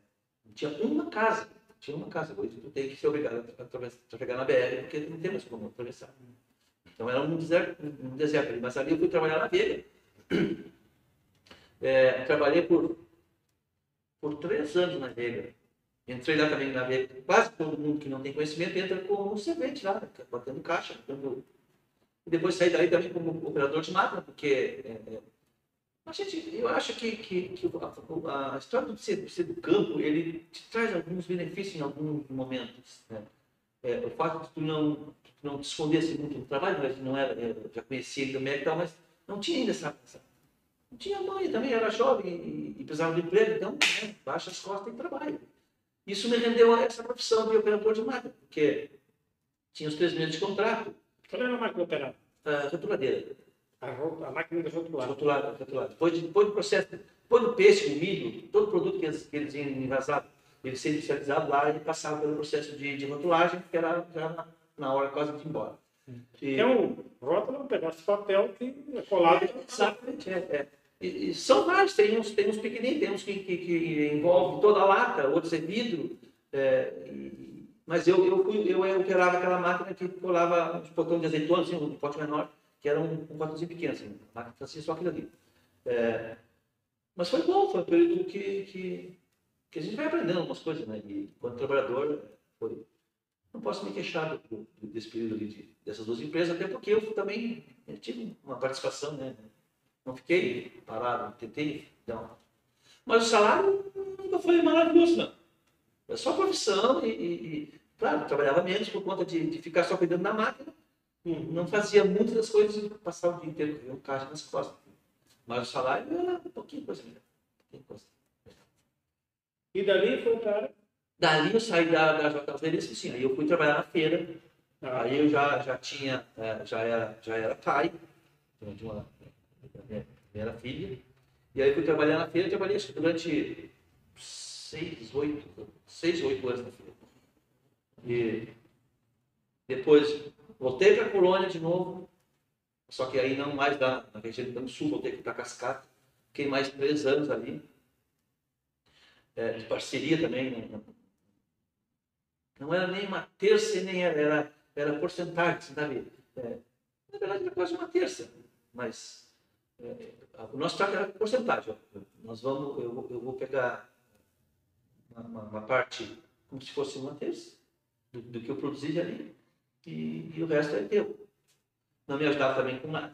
tinha uma casa tinha uma casa. Hoje tu tem que ser obrigado a trafegar na BR, porque não tem mais como atravessar. Então era um deserto, um deserto. Mas ali eu fui trabalhar na Veiga. É, trabalhei por, por três anos na Veiga. Entrei lá também na Veiga. Quase todo mundo que não tem conhecimento entra como servente lá, batendo caixa. Batendo... E depois saí daí também como operador de máquina, porque é, é, a gente, eu acho que, que, que a, a história do ser, do campo, ele te traz alguns benefícios em alguns momentos. Né? É, o fato de tu não, tu não te escondesse muito no trabalho, mas não era, eu já conhecia ele também e tal, mas não tinha ainda essa, essa não tinha mãe também, era jovem e, e precisava de emprego, então né, baixa as costas e trabalho. Isso me rendeu a essa profissão de operador de máquina, porque tinha os três meses de contrato, Qual era a máquina operada? a rotuladeira, A, a máquina de rotulado. Depois, de- depois do processo, depois do peixe, o milho, todo produto que eles, que eles iam envasar, ele ser industrializado lá e passava pelo processo de, de rotulagem, que era já na, na hora quase de ir embora. E- É um rótulo, um pedaço de papel que é colado. Exatamente, é. é. E, e são vários, tem uns, tem uns pequenininhos, tem uns que, que, que envolve toda a lata, outros é vidro. é, e- mas eu, eu, fui, eu, eu operava aquela máquina que colava uns potões de azeitona, assim, um pote menor, que era um, um potãozinho pequeno, assim, máquina fazia só aquilo ali. É, mas foi bom, foi um período que, que, que a gente vai aprendendo algumas coisas, né? E quando trabalhador, foi, não posso me queixar do, desse período ali de, dessas duas empresas, até porque eu também eu tive uma participação, né? Não fiquei parado, tentei não. Mas o salário nunca foi maravilhoso, não. É só profissão e, e, e, claro, trabalhava menos por conta de, de ficar só cuidando da máquina. Não fazia muitas das coisas e passava o dia inteiro com um caixa nas costas. Mas o salário era um pouquinho coisa melhor. um coisa. E dali foi para. Dali eu saí da, da JFL, sim, aí eu fui trabalhar na feira. a- Aí eu já, já tinha, eh, já era, já era pai de uma, minha primeira filha. E aí fui trabalhar na feira, trabalhei durante seis, oito, seis, oito anos na feira. E depois voltei para a colônia de novo, só que aí não mais da, na região do sul, voltei para Cascata. Fiquei mais três anos ali, eh, de parceria também. né? Não era nem uma terça nem era, era, era porcentagem, sabe? É, na verdade era quase uma terça, mas é, o nosso trato era porcentagem. Nós vamos, eu, eu vou pegar uma, uma- uma parte como se fosse uma terça do, do que eu produzi ali e, e o resto é teu. Não me ajudava também com nada.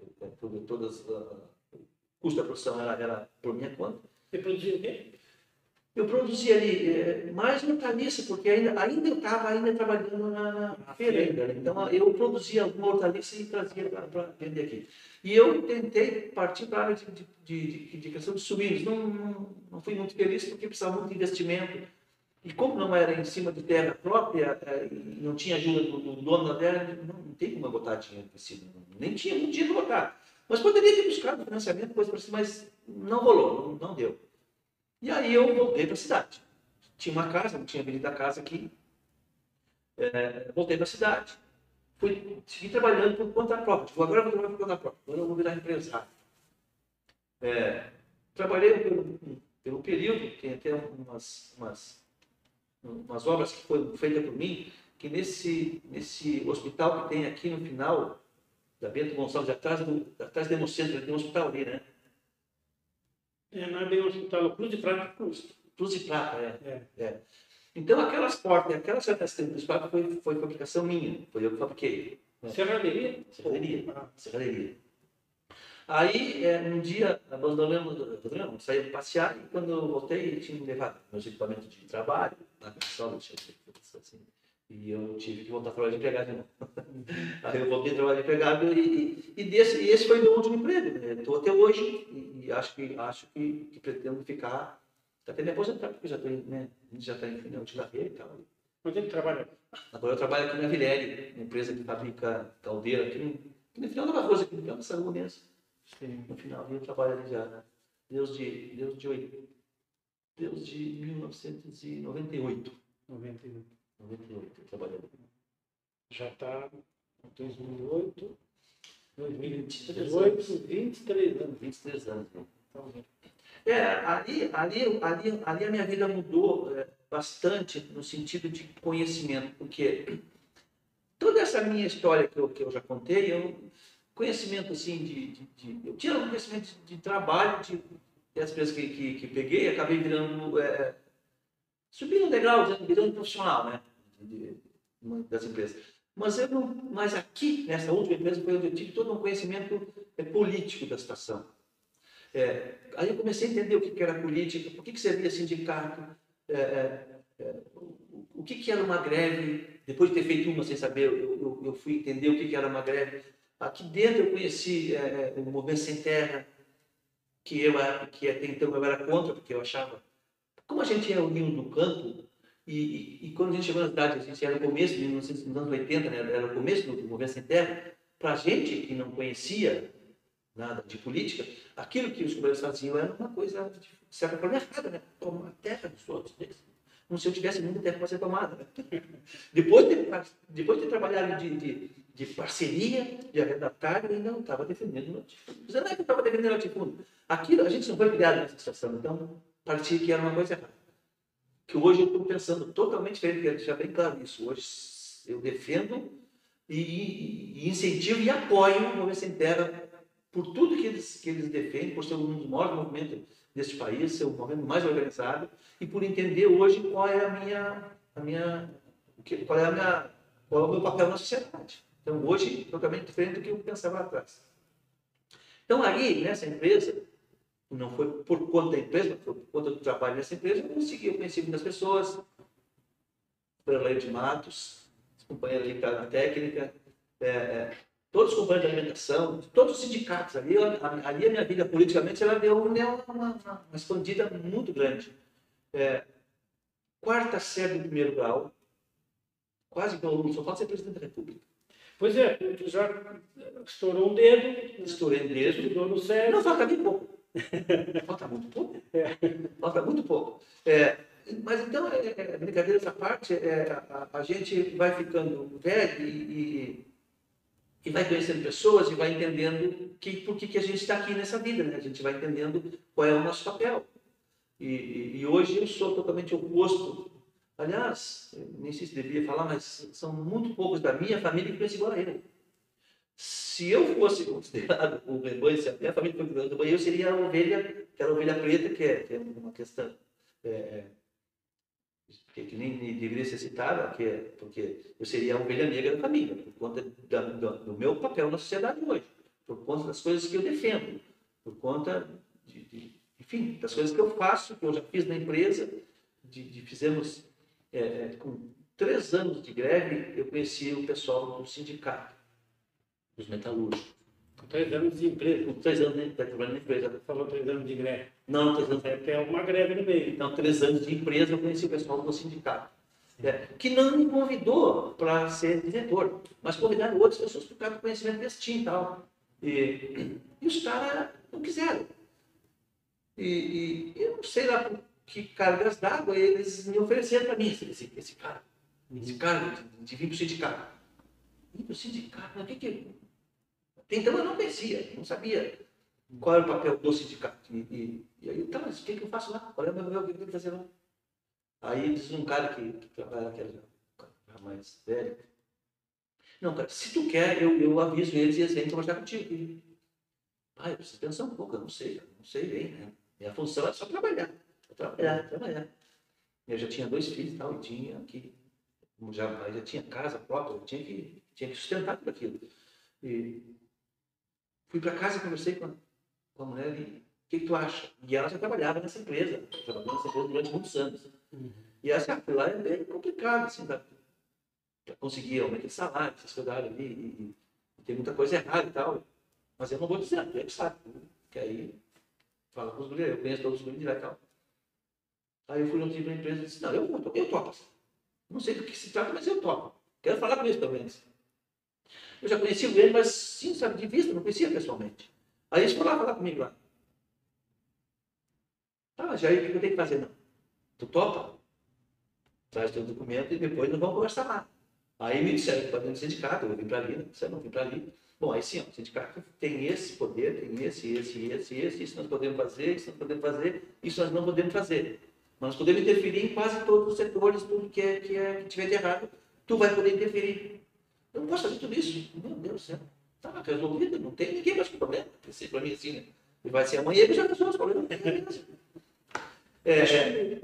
Eu- eu- Todas, ah, o custo da produção era, era por minha conta. Você produziu o quê? Eu produzia ali eh, mais hortaliça, porque ainda, ainda eu estava ainda trabalhando na, na Na feira ainda. Então eu produzia alguma hortaliça e trazia para vender aqui. E eu tentei partir para a área de, de, de, de, de suínos. Não, não, não fui muito feliz porque precisava muito de investimento. E como não era em cima de terra própria e não tinha ajuda do, do dono da terra, não, não tem como botar dinheiro para cima. Nem tinha muito dinheiro para botar. Mas poderia ter buscado financiamento, coisa para cima, mas não rolou, não, não deu. E aí eu voltei para a cidade. Tinha uma casa, não tinha vendido a casa aqui. É, voltei para a cidade. Fui, segui trabalhando por conta própria. Tipo, agora eu vou trabalhar por conta própria. Agora eu vou virar empresário. É, trabalhei pelo, pelo período, tem até umas, umas, umas obras que foram feitas por mim, que nesse, nesse hospital que tem aqui no final, da Bento Gonçalves, atrás do, atrás do Hemocentro, tem um hospital ali, né? É, não é bem um hospital, Cruz de Prata Cruz. Cruz de Prata, é. É. Então, aquelas portas, aquelas certas parques foi, foi fabricação minha, foi eu que fabriquei. Serralheria? Serralheria. Ah, Serralheria. Aí, é, um dia, abandonamos o programa, saí passear e quando eu voltei, tinha me levado meus equipamentos de trabalho, na consola, tinha assim, e eu tive que voltar a trabalhar de empregado de novo. Aí eu voltei a trabalhar de empregado e, e, desse, e esse foi meu último emprego. Estou até hoje e, e acho, que, acho que, que pretendo ficar, até me aposentar, porque já estou né, já está em final de carreira e tal. Onde ele trabalha? Agora eu trabalho aqui na Vileri, uma empresa que fabrica caldeira aqui no, no final da Barroso, aqui no final mesmo. Sim. No final eu trabalho ali já, né? Deus de, Deus de, oito- Deus de 1998. 91. 98, eu trabalhei ali. Já está em 2008, 23 2018, 23 anos. 23 anos. Né? Então, É, ali, ali, ali, ali a minha vida mudou. é, bastante no sentido de conhecimento, porque toda essa minha história que eu, que eu já contei, eu, conhecimento assim de, de, de eu tinha um conhecimento de, de trabalho, de, das empresas que, que, que, peguei, acabei virando, é, subindo um degrau, virando profissional, né, de, de, das empresas. Mas, eu não, mas aqui, nessa última empresa, foi onde eu tive todo um conhecimento é, político da situação. É, aí eu comecei a entender o que, que era política, por que, que servia sindicato, é, é, é o que, que era uma greve. Depois de ter feito uma sem saber, eu, eu, eu fui entender o que, que era uma greve. Aqui dentro eu conheci é, o Movimento Sem Terra, que eu que até então eu era contra, porque eu achava. Como a gente era unido do campo, e, e, e, quando a gente chegou na cidade, a gente era o começo, nos anos 80, né, era o começo do Movimento Sem Terra, para a gente que não conhecia nada de política, aquilo que os companheiros faziam era uma coisa, de certa forma, errada, né? Tomar terra dos outros. Né? Como se eu tivesse muita terra para ser tomada. Né? depois, de, depois de trabalhar de, de, de parceria, de arrendatário, eu não estava defendendo o latifúndio. É eu estava defendendo o latifúndio. Aquilo, a gente não foi criado nessa situação, então parecia que era uma coisa errada. Que hoje eu estou pensando totalmente diferente, quero deixar bem claro isso. Hoje eu defendo e, e, incentivo e apoio o Movimento Sem Terra por tudo que eles, que eles defendem, por ser um dos maiores movimentos deste país, ser o movimento mais organizado, e por entender hoje qual é a minha, a minha, qual é a minha, qual é o meu papel na sociedade. Então, hoje, totalmente diferente do que eu pensava lá atrás. Então, aí, nessa empresa, não foi por conta da empresa, mas foi por conta do trabalho nessa empresa, eu consegui, eu conheci muitas pessoas, Leio de Matos, companheiro ali na técnica, é, é, todos os companheiros de alimentação, todos os sindicatos. Ali, ali a minha vida politicamente ela deu uma, uma, uma expandida muito grande. É, quarta série do primeiro grau, quase que aluno, só falta ser presidente da República. Pois é, tu já estourou um dedo. Estourei um dedo. Estudou no sério. Não, falta bem pouco. Falta muito pouco. É. Falta muito pouco. É, mas então, é, é, brincadeira essa parte, é, a, a, gente vai ficando velho e, e vai conhecendo pessoas e vai entendendo que, por que, que a gente está aqui nessa vida, né? A gente vai entendendo qual é o nosso papel. E, e, e hoje eu sou totalmente oposto. Aliás, nem sei se devia falar, mas são muito poucos da minha família que pensam igual a ele. Se eu fosse considerado o rebanho, se a minha família fosse considerada o rebanho, eu seria a ovelha, aquela ovelha preta, que é, que é uma questão é, é que, que nem deveria ser citada, porque, porque eu seria a ovelha negra da família, por conta da, do, do, meu papel na sociedade hoje, por conta das coisas que eu defendo, por conta de, de enfim, das coisas que eu faço, que eu já fiz na empresa, de, de fizemos é, é com três anos de greve, eu conheci o pessoal do sindicato, dos metalúrgicos. Com três anos de empresa. Três anos de, trabalhando na empresa. Falou três anos de greve. Não, três anos. É, tem alguma greve no meio. Então, três anos de empresa, eu conheci o pessoal do sindicato. É, que não me convidou para ser diretor, mas convidaram outras pessoas por causa do conhecimento desse time e tal. E, e os caras não quiseram. E, e, eu não sei lá por que cargas d'água eles me ofereceram para mim, esse, esse, esse cara, esse cara de, de vir para o sindicato. Vir para o sindicato, o que que então eu não conhecia, não sabia qual era o papel do sindicato. E, e, e aí, mas o que, que eu faço lá? Qual é o meu tenho que fazer lá? Aí diz um cara que, que trabalha naquela mais velho. Não, cara, se tu quer, eu, eu aviso eles e eles vêm conversar contigo. Pai, eu preciso pensar um pouco, eu não sei, eu não sei bem, né? Minha função é só trabalhar. Trabalhar, trabalhar. Eu já tinha dois filhos e tal, e tinha que. Já, já tinha casa própria, eu tinha que, tinha que sustentar tudo aquilo. E, Fui para casa, conversei com a, com a mulher e o que, que, tu acha? E ela já trabalhava nessa empresa, trabalhou nessa empresa durante muitos anos. Uhum. E essa assim, lá é bem complicado, assim, para conseguir aumentar salário, essas coisas ali, e, e, tem muita coisa errada e tal. Mas eu não vou dizer, tu é que sabe, né? que aí fala com os mulheres, eu conheço todos os mulheres e tal. Aí eu fui no time da empresa e disse, não, eu eu topo. Não sei do que se trata, mas eu topo. Quero falar com eles também. Eu já conhecia ele, mas sim, sabe, de vista, não conhecia pessoalmente. Aí eles foram lá falar comigo lá. Tá, já aí o que eu tenho que fazer? Não. Tu topa? Traz teu documento e depois nós vamos conversar lá. Aí me disseram que para dentro do sindicato, eu vim para ali, né? Disseram, não, vim para ali. Bom, aí sim, ó, o sindicato tem esse poder, tem esse, esse, esse, esse, isso nós podemos fazer, isso nós podemos fazer, isso nós não podemos fazer. Mas nós podemos interferir em quase todos os setores, tudo que, é, que, é, que tiver de errado, tu vai poder interferir. Eu não posso fazer tudo isso. Meu Deus do céu. Tá resolvido, não tem ninguém mais com problema. Pensei para mim assim, né? E vai ser amanhã que já resolve os problemas. É, é,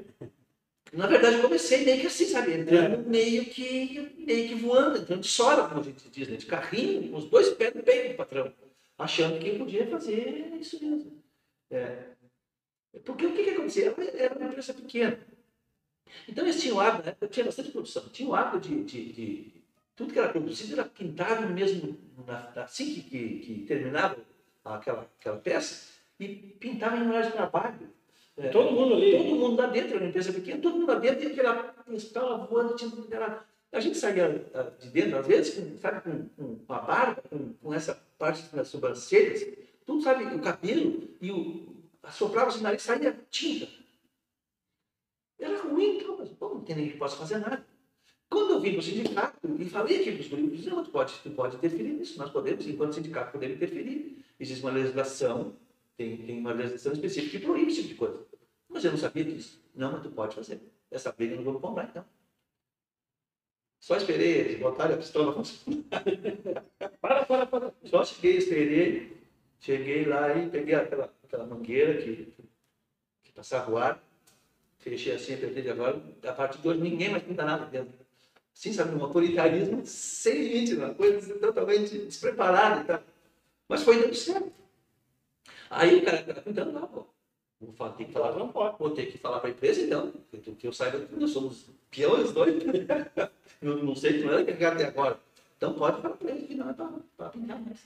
na verdade, eu comecei meio que assim, sabe? Entrando meio que, meio que voando, entrando de sora, como a gente diz, né? de carrinho, com os dois pés no peito do patrão, achando que podia fazer isso mesmo. É, porque o que, que acontecia? Era uma empresa pequena. Então eles tinham hábito, né? eu tinha bastante produção, tinha o hábito de, de, de, Tudo que era produzido era pintado mesmo, na, assim que, que, que terminava aquela, aquela peça, e pintava em horário de trabalho. É, todo mundo ali. Todo mundo lá dentro, era uma empresa pequena, todo mundo lá dentro, e aquela escala voando, tinha aquela. A gente saía ah, de dentro, às vezes, com, sabe, com, com a barba, com, com essa parte das sobrancelhas, tudo, sabe, o cabelo e o, assoprava o nariz, saía tinta. Era ruim, então, mas bom, não tem ninguém que possa fazer nada. Quando eu vim para o sindicato e falei aqui para os grupos, não, tu pode, tu pode interferir nisso, nós podemos, enquanto sindicato, podemos interferir. Existe uma legislação, tem, tem uma legislação específica que proíbe esse tipo de coisa. Mas eu não sabia disso. Não, mas tu pode fazer. Essa briga eu não vou comprar, então. Só esperei eles botarem a pistola para, para, para. Só cheguei, esperei. Cheguei lá e peguei aquela, aquela mangueira que, que passava o ar. Fechei assim, apertei de agora. A partir de hoje ninguém mais pinta nada dentro. Assim, sabe, um autoritarismo sem limite, uma coisa totalmente despreparada e tal. Mas foi dando certo. Aí o cara está pintando lá, pô. Vou falar, ter que falar, não pode. Vou ter que falar para a empresa, então, que, que eu saiba que nós somos peões dois. eu não sei não era que até agora. Então pode falar para ele que não é para pintar mais.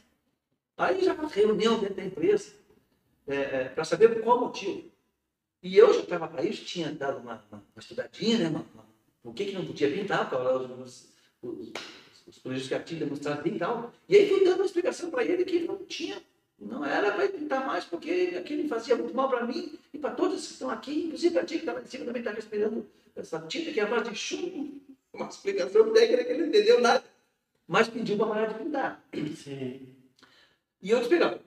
Aí já reunião dentro da empresa é, é, para saber qual motivo. E eu já estava para isso, tinha dado uma, uma, uma estudadinha, né? Uma, uma, o que, que não podia pintar, porque os, os, os, os projetos que a tinha demonstrado e tal. E aí fui dando uma explicação para ele que não tinha não era para pintar mais, porque aquilo fazia muito mal para mim e para todos que estão aqui, inclusive para ti que está lá em cima também está respirando essa tinta que é a base de chumbo. Uma explicação técnica que ele não entendeu nada. Mas pediu para parar de pintar. Sim. E eu disse,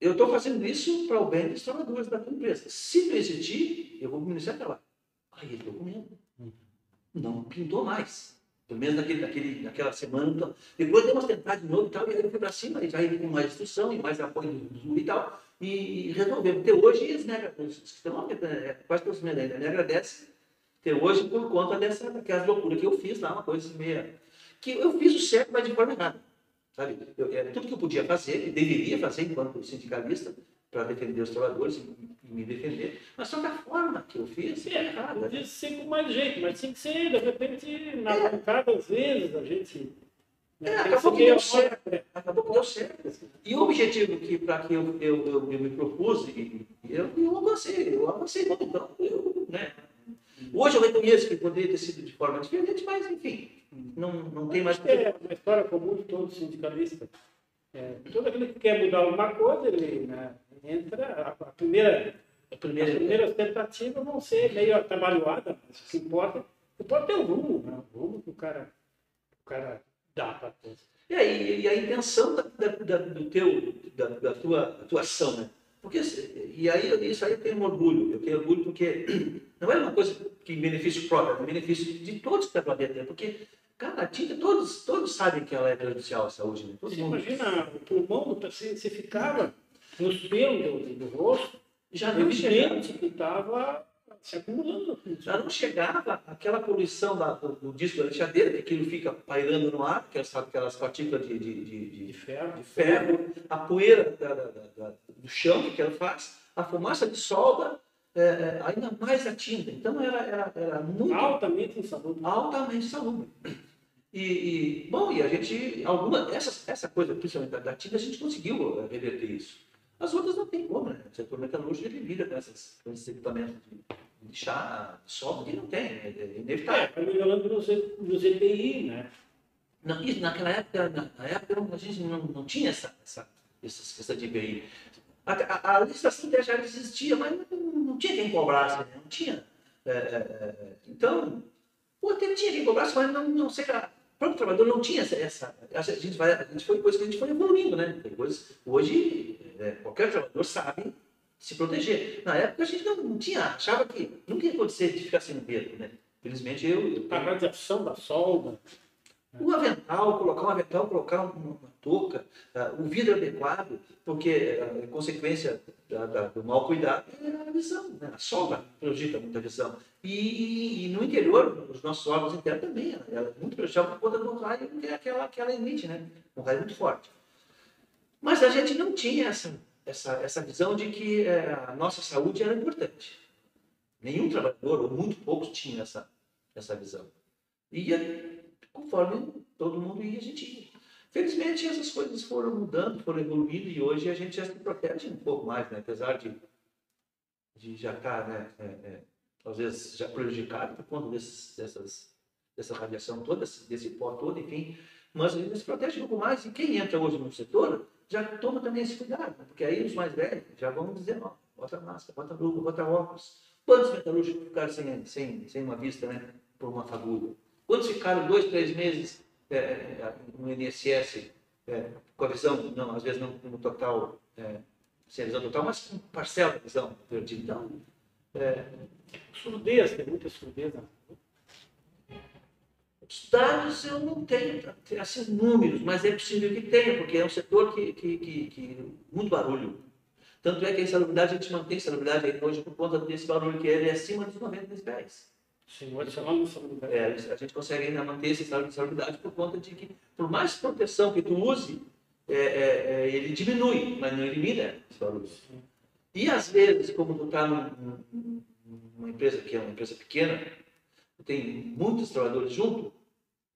eu estou fazendo isso para o bem dos trabalhadores da empresa. Se não existir, eu vou me iniciar para lá. Aí ele ficou com medo. Não pintou mais. Pelo menos naquele, naquele, naquela semana. Depois deu umas tentadas de novo e tal, e aí eu fui para cima, e já com mais instrução e mais apoio do e tal, e resolvemos. Até hoje, eles me agradecem, é, quase todos me, me agradecem, até hoje, por conta dessa, daquelas loucuras que eu fiz lá, uma coisa meia. Que eu fiz o certo, mas de forma errada. Sabe? Eu, é, tudo que eu podia fazer, que deveria fazer enquanto sindicalista, para defender os trabalhadores e me defender. Mas só da forma que eu fiz é errada. Podia ser com mais jeito, mas tinha que ser, de repente, na é. às vezes, a gente. Né, é, acabou que deu certo. Né? Acabou que deu certo. E o objetivo que, para que eu, eu, eu, eu, me propus, e, eu, eu avancei, eu avancei muito. Então, eu, né? Hoje eu reconheço que poderia ter sido de forma diferente, mas, enfim, não, não tem mais. É uma história comum de todo sindicalista. É, todo aquele que quer mudar alguma coisa, ele né, entra. A, a primeira, a primeira, as primeiras tentativas vão ser meio atabalhoadas, mas o que importa, importa é o rumo, né? o rumo que o cara, o cara dá para a coisa. E, aí, e a intenção da, da, do teu, da, da tua atuação, né? Porque, e aí, isso aí eu tenho orgulho. Eu tenho orgulho porque não é uma coisa que benefício próprio, é um benefício de todos que estão dentro. Porque Cara, tinta, todos, todos sabem que ela é prejudicial à saúde. Né? Todo mundo. Imagina, o pulmão, você, você ficava nos pelos do, do rosto, já não evidente que estava se acumulando. Já não chegava aquela poluição da, do, do, disco da lixadeira, que aquilo fica pairando no ar, que é, sabe, aquelas partículas de, de, de, de, ferro. de ferro, a poeira da, da, da, do chão que ela faz, a fumaça de solda, é, é, ainda mais a tinta. Então era, era, era muito. Altamente insalubre. Altamente insalubre. E, e, bom, e a gente, alguma, essa, essa coisa, principalmente da, da tinta, a gente conseguiu eh, reverter isso. As outras não tem como, né? O setor metalúrgico ele lida com, essas, com esses equipamentos de, de chá, de sol, que não tem, é, é inevitável. É, melhorando nos, nos EPI, né? Não, isso, naquela época, na, na, época, a gente não, não tinha essa, essa, essa questão de EPI. A, a, a licitação já existia, mas não, não tinha quem cobrasse, né? não tinha. É, é, é então, pô, até tinha quem cobrasse, mas não, não sei lá próprio trabalhador não tinha essa. essa a, gente vai, a gente foi coisa que a gente foi evoluindo, né? Depois, hoje, é, qualquer trabalhador sabe, se proteger. Na época a gente não, não tinha, achava que nunca ia acontecer de ficar sem dedo, né? Felizmente eu. eu A radiação da solda. O avental, colocar um avental, colocar uma, touca, ah, o vidro adequado, porque a consequência da- da- do mau cuidado é a visão, né? a sombra prejudica muito a visão. E, e no interior, os nossos órgãos internos também, ela é muito prejudicada por conta do raio que é aquela, emite, né? um raio muito forte. Mas a gente não tinha essa, essa, essa visão de que eh, a nossa saúde era importante. Nenhum trabalhador, ou muito poucos, tinha essa, essa visão. E conforme todo mundo ia, a gente ia. Felizmente, essas coisas foram mudando, foram evoluindo, e hoje a gente já se protege um pouco mais, né? apesar de, de já estar, né, é, é, às vezes, já prejudicado por conta desses, dessas, dessa radiação toda, desse, desse pó todo, enfim. Mas a gente se protege um pouco mais, e quem entra hoje no setor já toma também esse cuidado, né? porque aí os mais velhos já vão dizer, ó, bota máscara, bota luva, bota óculos. Quantos metalúrgicos ficaram sem, sem, sem uma vista, né, por uma fagulha? Quantos ficaram dois, três meses é, no INSS é, com a visão, não, às vezes não no total, é, sem a visão total, mas com parcela da visão perdida. Então, é, Surdez, tem muita surdez. né? os dados eu não tenho assim, números, mas é possível que tenha, porque é um setor que, que, que, que muito barulho. Tanto é que a insalubridade, a gente mantém a insalubridade hoje por conta desse barulho, que ele é acima dos 90 decibéis. Sim, surdez. É, a gente consegue ainda manter esse estado de por conta de que, por mais proteção que tu use, é, é, é, ele diminui, mas não elimina esse barulho. E às vezes, como tu está numa empresa que é uma empresa pequena, tu tem muitos trabalhadores junto,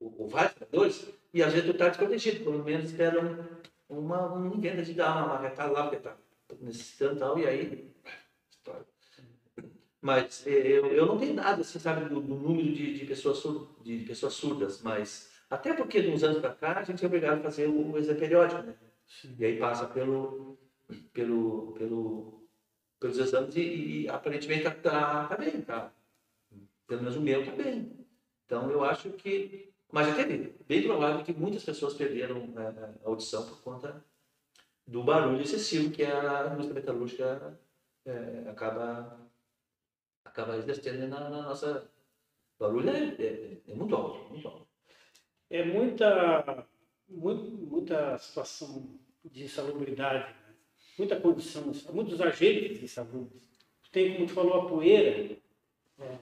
ou, ou vários trabalhadores, e às vezes tu está desprotegido, pelo menos espera um, uma, um ninguém de dar uma marretada lá, porque está necessitando e tal, e aí. Mas eh, eu, eu não tenho nada, assim, sabe, do, do número de, de, pessoas sur, de pessoas surdas, mas até porque de uns anos para cá a gente é obrigado a fazer o exame periódico, né? E aí passa pelo, pelo, pelo, pelos exames e, e aparentemente tá, tá, tá bem, tá? Pelo menos o meu tá bem. Então eu acho que. Mas já teve, bem provável que muitas pessoas perderam eh, a audição por conta do barulho excessivo que a indústria metalúrgica eh, acaba acaba exercendo na, na nossa. O barulho é, é, é muito alto, muito alto. É muita, muito, muita situação de insalubridade, né? muita condição, muitos agentes de saúde. Tem, como tu falou, a poeira,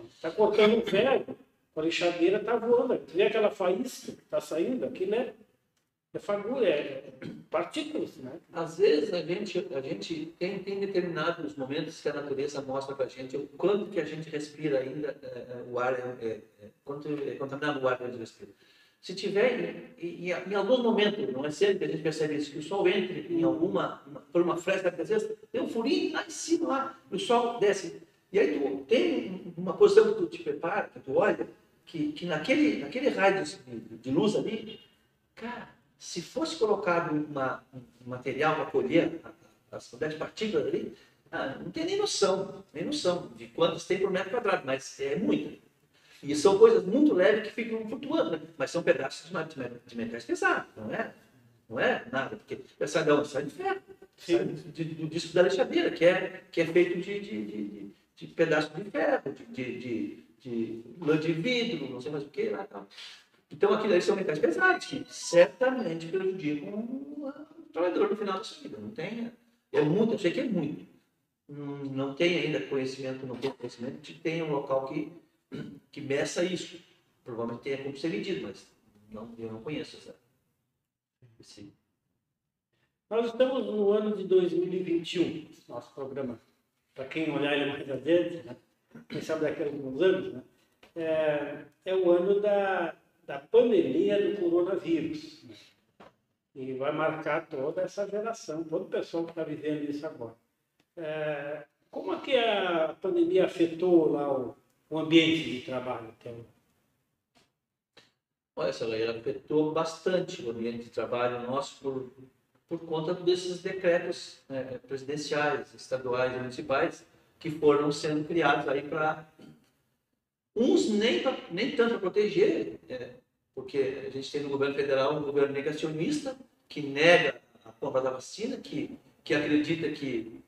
está cortando o ferro, a lixadeira está voando. Tu vê aquela faísca que está saindo, aquilo é, é fagulha, é partículas, né? Às vezes a gente, a gente tem, tem determinados momentos que a natureza mostra para a gente o quanto que a gente respira ainda, é, é, o ar é, é, é, quanto é contaminado o ar que a gente respira. Se tiver, em, em, em algum momento, não é sempre que a gente percebe isso, que o sol entre em alguma, uma, por uma fresta, às vezes tem um furinho lá em cima, lá, e o sol desce. E aí tu tem uma posição que tu te prepara, que tu olha, que, que naquele, naquele raio de, de luz ali, cara, se fosse colocado uma, um material para colher as quantidades de partículas ali, ah, não tem nem noção, nem noção de quantas tem por metro quadrado, mas é muito. E são coisas muito leves que ficam flutuando, né? mas são pedaços de, metais pesados, não é? Não é nada, porque sai de onde? Sai de ferro, sai do, disco da lixadeira, que é, que é feito de, de, de, de pedaços de ferro, de, de, de, de lã de vidro, não sei mais o que lá tal. Então, aquilo ali são metais pesados que certamente prejudicam o trabalhador no final da sua vida. Não tem. É muito, eu sei que é muito. Não, não tem ainda conhecimento, não tem conhecimento de tem um local que, que meça isso. Provavelmente tenha como ser medido, mas não, eu não conheço essa. Esse, Nós estamos no ano de 2021, nosso programa, para quem olhar ele mais adiante, né? quem sabe daqui a alguns anos, né? é, é o ano da, da pandemia do coronavírus. E vai marcar toda essa geração, todo o pessoal que está vivendo isso agora. É, como é que a pandemia afetou lá o, o ambiente de trabalho? Então? Olha, lei afetou bastante o ambiente de trabalho nosso por, por conta desses decretos né, presidenciais, estaduais e municipais que foram sendo criados aí para uns nem, pra, nem tanto para proteger, é, porque a gente tem no governo federal um governo negacionista que nega a compra da vacina, que, que acredita que,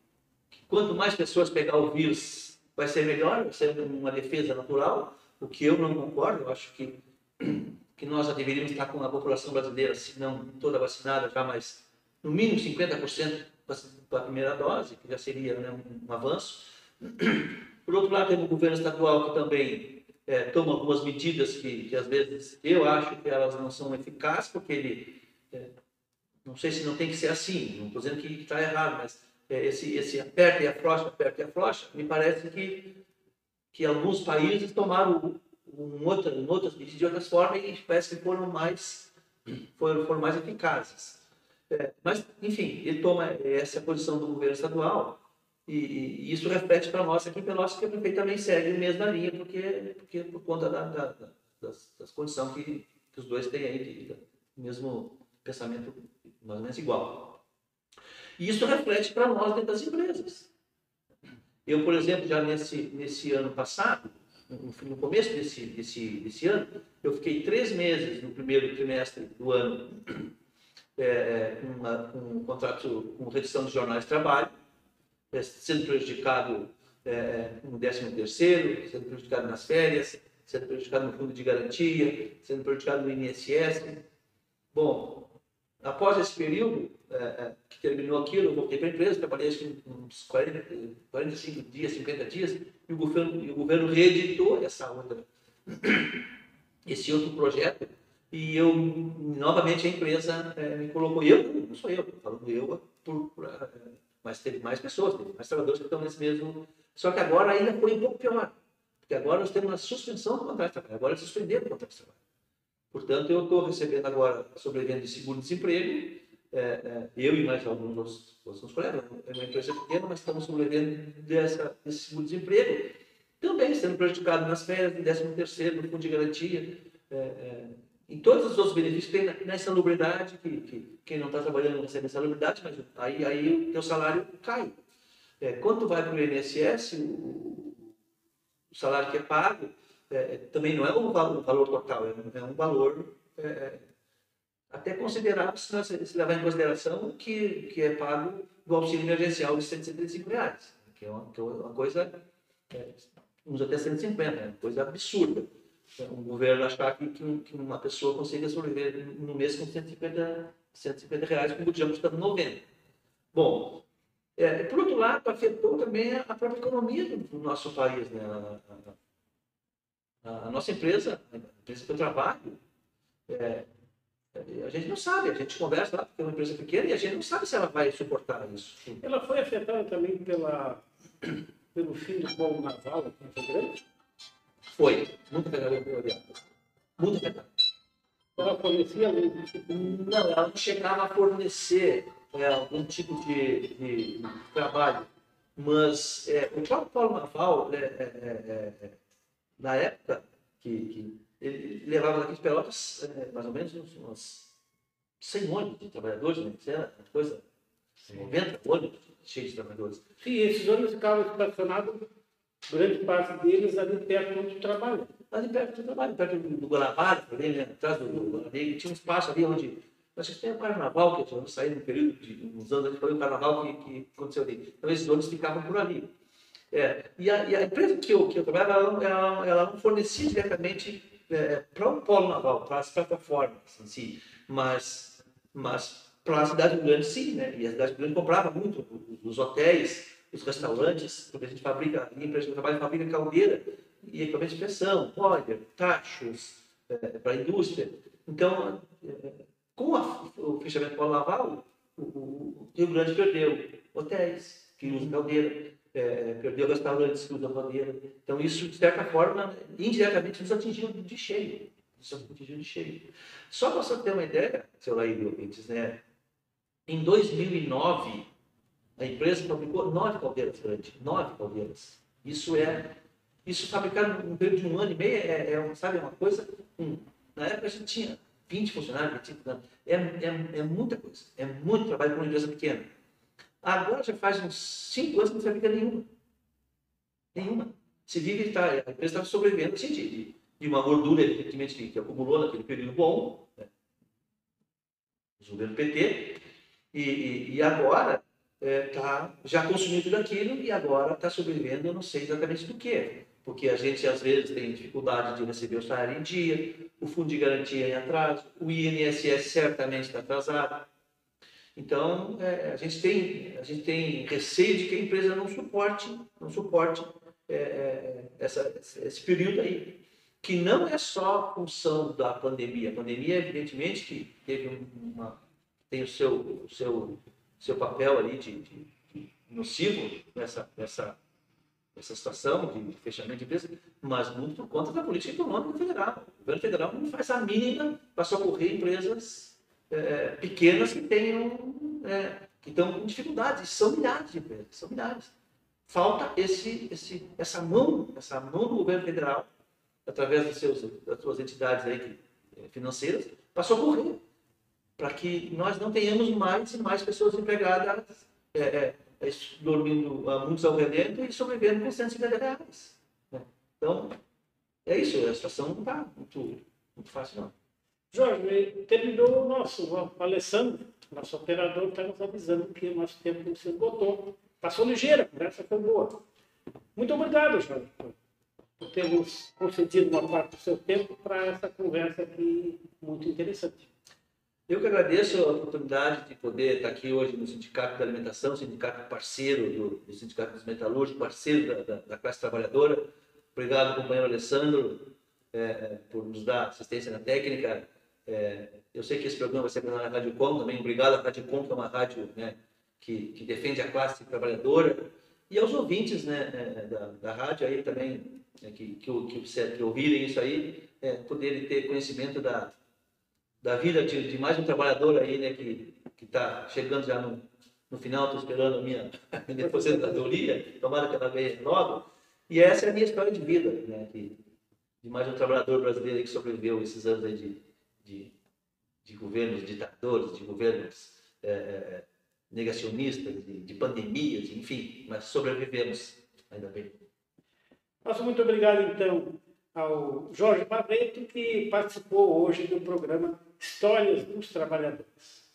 que quanto mais pessoas pegar o vírus, vai ser melhor, vai ser uma defesa natural, o que eu não concordo, eu acho que, que nós já deveríamos estar com a população brasileira, se não toda vacinada já, mas no mínimo 50% para a primeira dose, que já seria né, um, um avanço. Por outro lado, temos o governo estadual que também é, toma algumas medidas que, que, às vezes, eu acho que elas não são eficazes, porque ele, é, não sei se não tem que ser assim, não estou dizendo que está errado, mas é, esse, esse aperta e afrouxa, aperta e afrouxa, me parece que, que alguns países tomaram um outro, um de outras formas e parece que foram mais, foram, foram mais eficazes. É, mas, enfim, ele toma essa posição do governo estadual e, isso reflete para nós aqui em Pelotas que a prefeita também segue a mesma linha, porque, porque por conta da, da, da, das, das, condições que, que, os dois têm aí, de, mesmo pensamento mais ou menos igual. E isso reflete para nós dentro das empresas. Eu, por exemplo, já nesse, nesse ano passado, no começo desse, desse, desse ano, eu fiquei três meses no primeiro trimestre do ano é, com, com um contrato com redução de jornais de trabalho, sendo prejudicado é, no 13 terceiro, sendo prejudicado nas férias, sendo prejudicado no fundo de garantia, sendo prejudicado no INSS. Bom, após esse período é, é, que terminou aquilo, eu voltei para a empresa, trabalhei acho uns 40, 45 dias, 50 dias, e o governo, e o governo reeditou essa outra, esse outro projeto e eu, novamente, a empresa é, me colocou, eu, não sou eu, falando eu, por, por, mas teve mais pessoas, teve mais trabalhadores que estão nesse mesmo. Só que agora ainda foi um pouco pior, porque agora nós temos uma suspensão do contrato de trabalho, agora é suspenderam o contrato de trabalho. Portanto, eu estou recebendo agora sobrevivendo de seguro-desemprego, é, é, eu e mais alguns outros, outros colegas, é uma empresa pequena, mas estamos sobrevivendo dessa, desse seguro-desemprego, também sendo prejudicado nas férias, no 13 terceiro, no fundo de garantia, é, é em todos os outros benefícios tem na insalubridade, que, que quem não está trabalhando não recebe insalubridade, mas aí, aí o teu salário cai. É, quando vai para o INSS, o, o, salário que é pago é, também não é um valor, um valor total, é, é um valor é, até considerável se, se levar em consideração que, que é pago do auxílio emergencial de 175 reais, que é uma, que é uma coisa, é, uns até 150, é uma coisa absurda um governo achar que, que, uma pessoa consiga sobreviver no mês com 150, 150 reais, como o custando 90. Bom, é, por outro lado, afetou também a própria economia do, nosso país. Né? A, a, a, nossa empresa, a empresa que eu trabalho, é, a gente não sabe, a gente conversa lá, porque é uma empresa pequena, e a gente não sabe se ela vai suportar isso. Ela foi afetada também pela, pelo fim do bom naval aqui em Grande? Foi. Muito violento. Muito pegador. Ela fornecia Não, ela não chegava a fornecer é, algum tipo de, de trabalho. Mas é, o próprio Paulo Naval, é, é, é, é na época que, que, ele levava daqui de Pelotas mais ou menos uns, uns 100 ônibus de trabalhadores, né? Era uma coisa, 90 ônibus cheios de trabalhadores. Sim, esses ônibus ficavam estacionados grande parte deles ali perto onde trabalha. Ali perto do trabalho, perto do Guanabara, ali, né? atrás do Guanabara, tinha um espaço ali onde. Acho que tem um carnaval, que eu saí no período de uns anos foi um carnaval que, que aconteceu ali. Então esses ônibus ficavam por ali. É, e, a, e, a, empresa que eu, que eu trabalhava, ela, ela não fornecia diretamente é, para o polo naval, para as plataformas em si, mas, mas para a cidade grande sim, né? E a cidade grande comprava muito os hotéis, os restaurantes, porque a gente fabrica, a empresa de trabalho fabrica caldeira e equipamento de pressão, boiler, tachos, é, para a indústria. Então, é, com a, o fechamento do Polo Naval, o, o, Rio Grande perdeu hotéis que usam caldeira, é, perdeu restaurantes que usam caldeira. Então, isso, de certa forma, indiretamente, nos atingiu de cheio. Nos atingiu de cheio. Só para você ter uma ideia, seu Laírio né? em 2009, a empresa fabricou nove caldeiras grandes, nove caldeiras. Isso é, isso fabricado no período de um ano e meio é, é sabe, é uma coisa. Um, na época a gente tinha 20 funcionários, 25 anos. É, é, é muita coisa, é muito trabalho para uma empresa pequena. Agora já faz uns 5 anos que não fabrica nenhuma. Nenhuma. Se vive, tá, a empresa está sobrevivendo assim, de, de, uma gordura, evidentemente, que, acumulou naquele período bom, né? governo PT, e, e, e agora é, tá, já consumiu tudo aquilo e agora está sobrevivendo, eu não sei exatamente do que. Porque a gente, às vezes, tem dificuldade de receber o salário em dia, o fundo de garantia em atraso, o INSS certamente está atrasado. Então, é, a, gente tem, a gente tem receio de que a empresa não suporte, não suporte é, é essa, esse período aí. Que não é só função da pandemia. A pandemia, evidentemente, que teve uma, tem o seu, o seu seu papel ali de, de, de nocivo nessa, nessa, nessa situação de fechamento de empresa, mas muito por conta da política econômica federal. O governo federal não faz a mínima para socorrer empresas é, pequenas que tenham é, que estão com dificuldades. São milhares de empresas, são milhares. Falta esse, esse, essa mão, essa mão do governo federal, através dos seus, das suas entidades aí, é, financeiras, para socorrer para que nós não tenhamos mais e mais pessoas empregadas é, é, é dormindo uh, muitos ao relento e sobrevivendo com 150 reais. Né? Então, é isso, a situação não está muito, muito fácil, não. Jorge, terminou o nosso, Alessandro, nosso operador, está nos avisando que o nosso tempo se esgotou. Passou ligeira, a conversa foi boa. Muito obrigado, Jorge, por ter nos concedido uma parte do seu tempo para essa conversa aqui muito interessante. Eu que agradeço a oportunidade de poder estar aqui hoje no Sindicato da Alimentação, sindicato parceiro do, do Sindicato dos Metalúrgicos, parceiro da, da, da, classe trabalhadora. Obrigado, companheiro Alessandro, é, é, por nos dar assistência na técnica. É, eu sei que esse programa vai ser na Rádio Com também. Obrigado à Rádio Com, que é uma rádio né, que, que defende a classe trabalhadora. E aos ouvintes né, é, da, da rádio aí também, né, que, que, que, que ouvirem isso aí, é, poderem ter conhecimento da da vida de, de, mais um trabalhador aí, né, que está chegando já no, no final, estou esperando a minha, minha aposentadoria, tomara que ela venha logo. E essa é a minha história de vida, né, que, de mais um trabalhador brasileiro que sobreviveu esses anos aí de, de, de governos ditadores, de governos é, é, negacionistas, de, de pandemias, enfim, mas sobrevivemos, ainda bem. Nosso muito obrigado, então, ao Jorge Barreto, que participou hoje do programa Histórias dos Trabalhadores.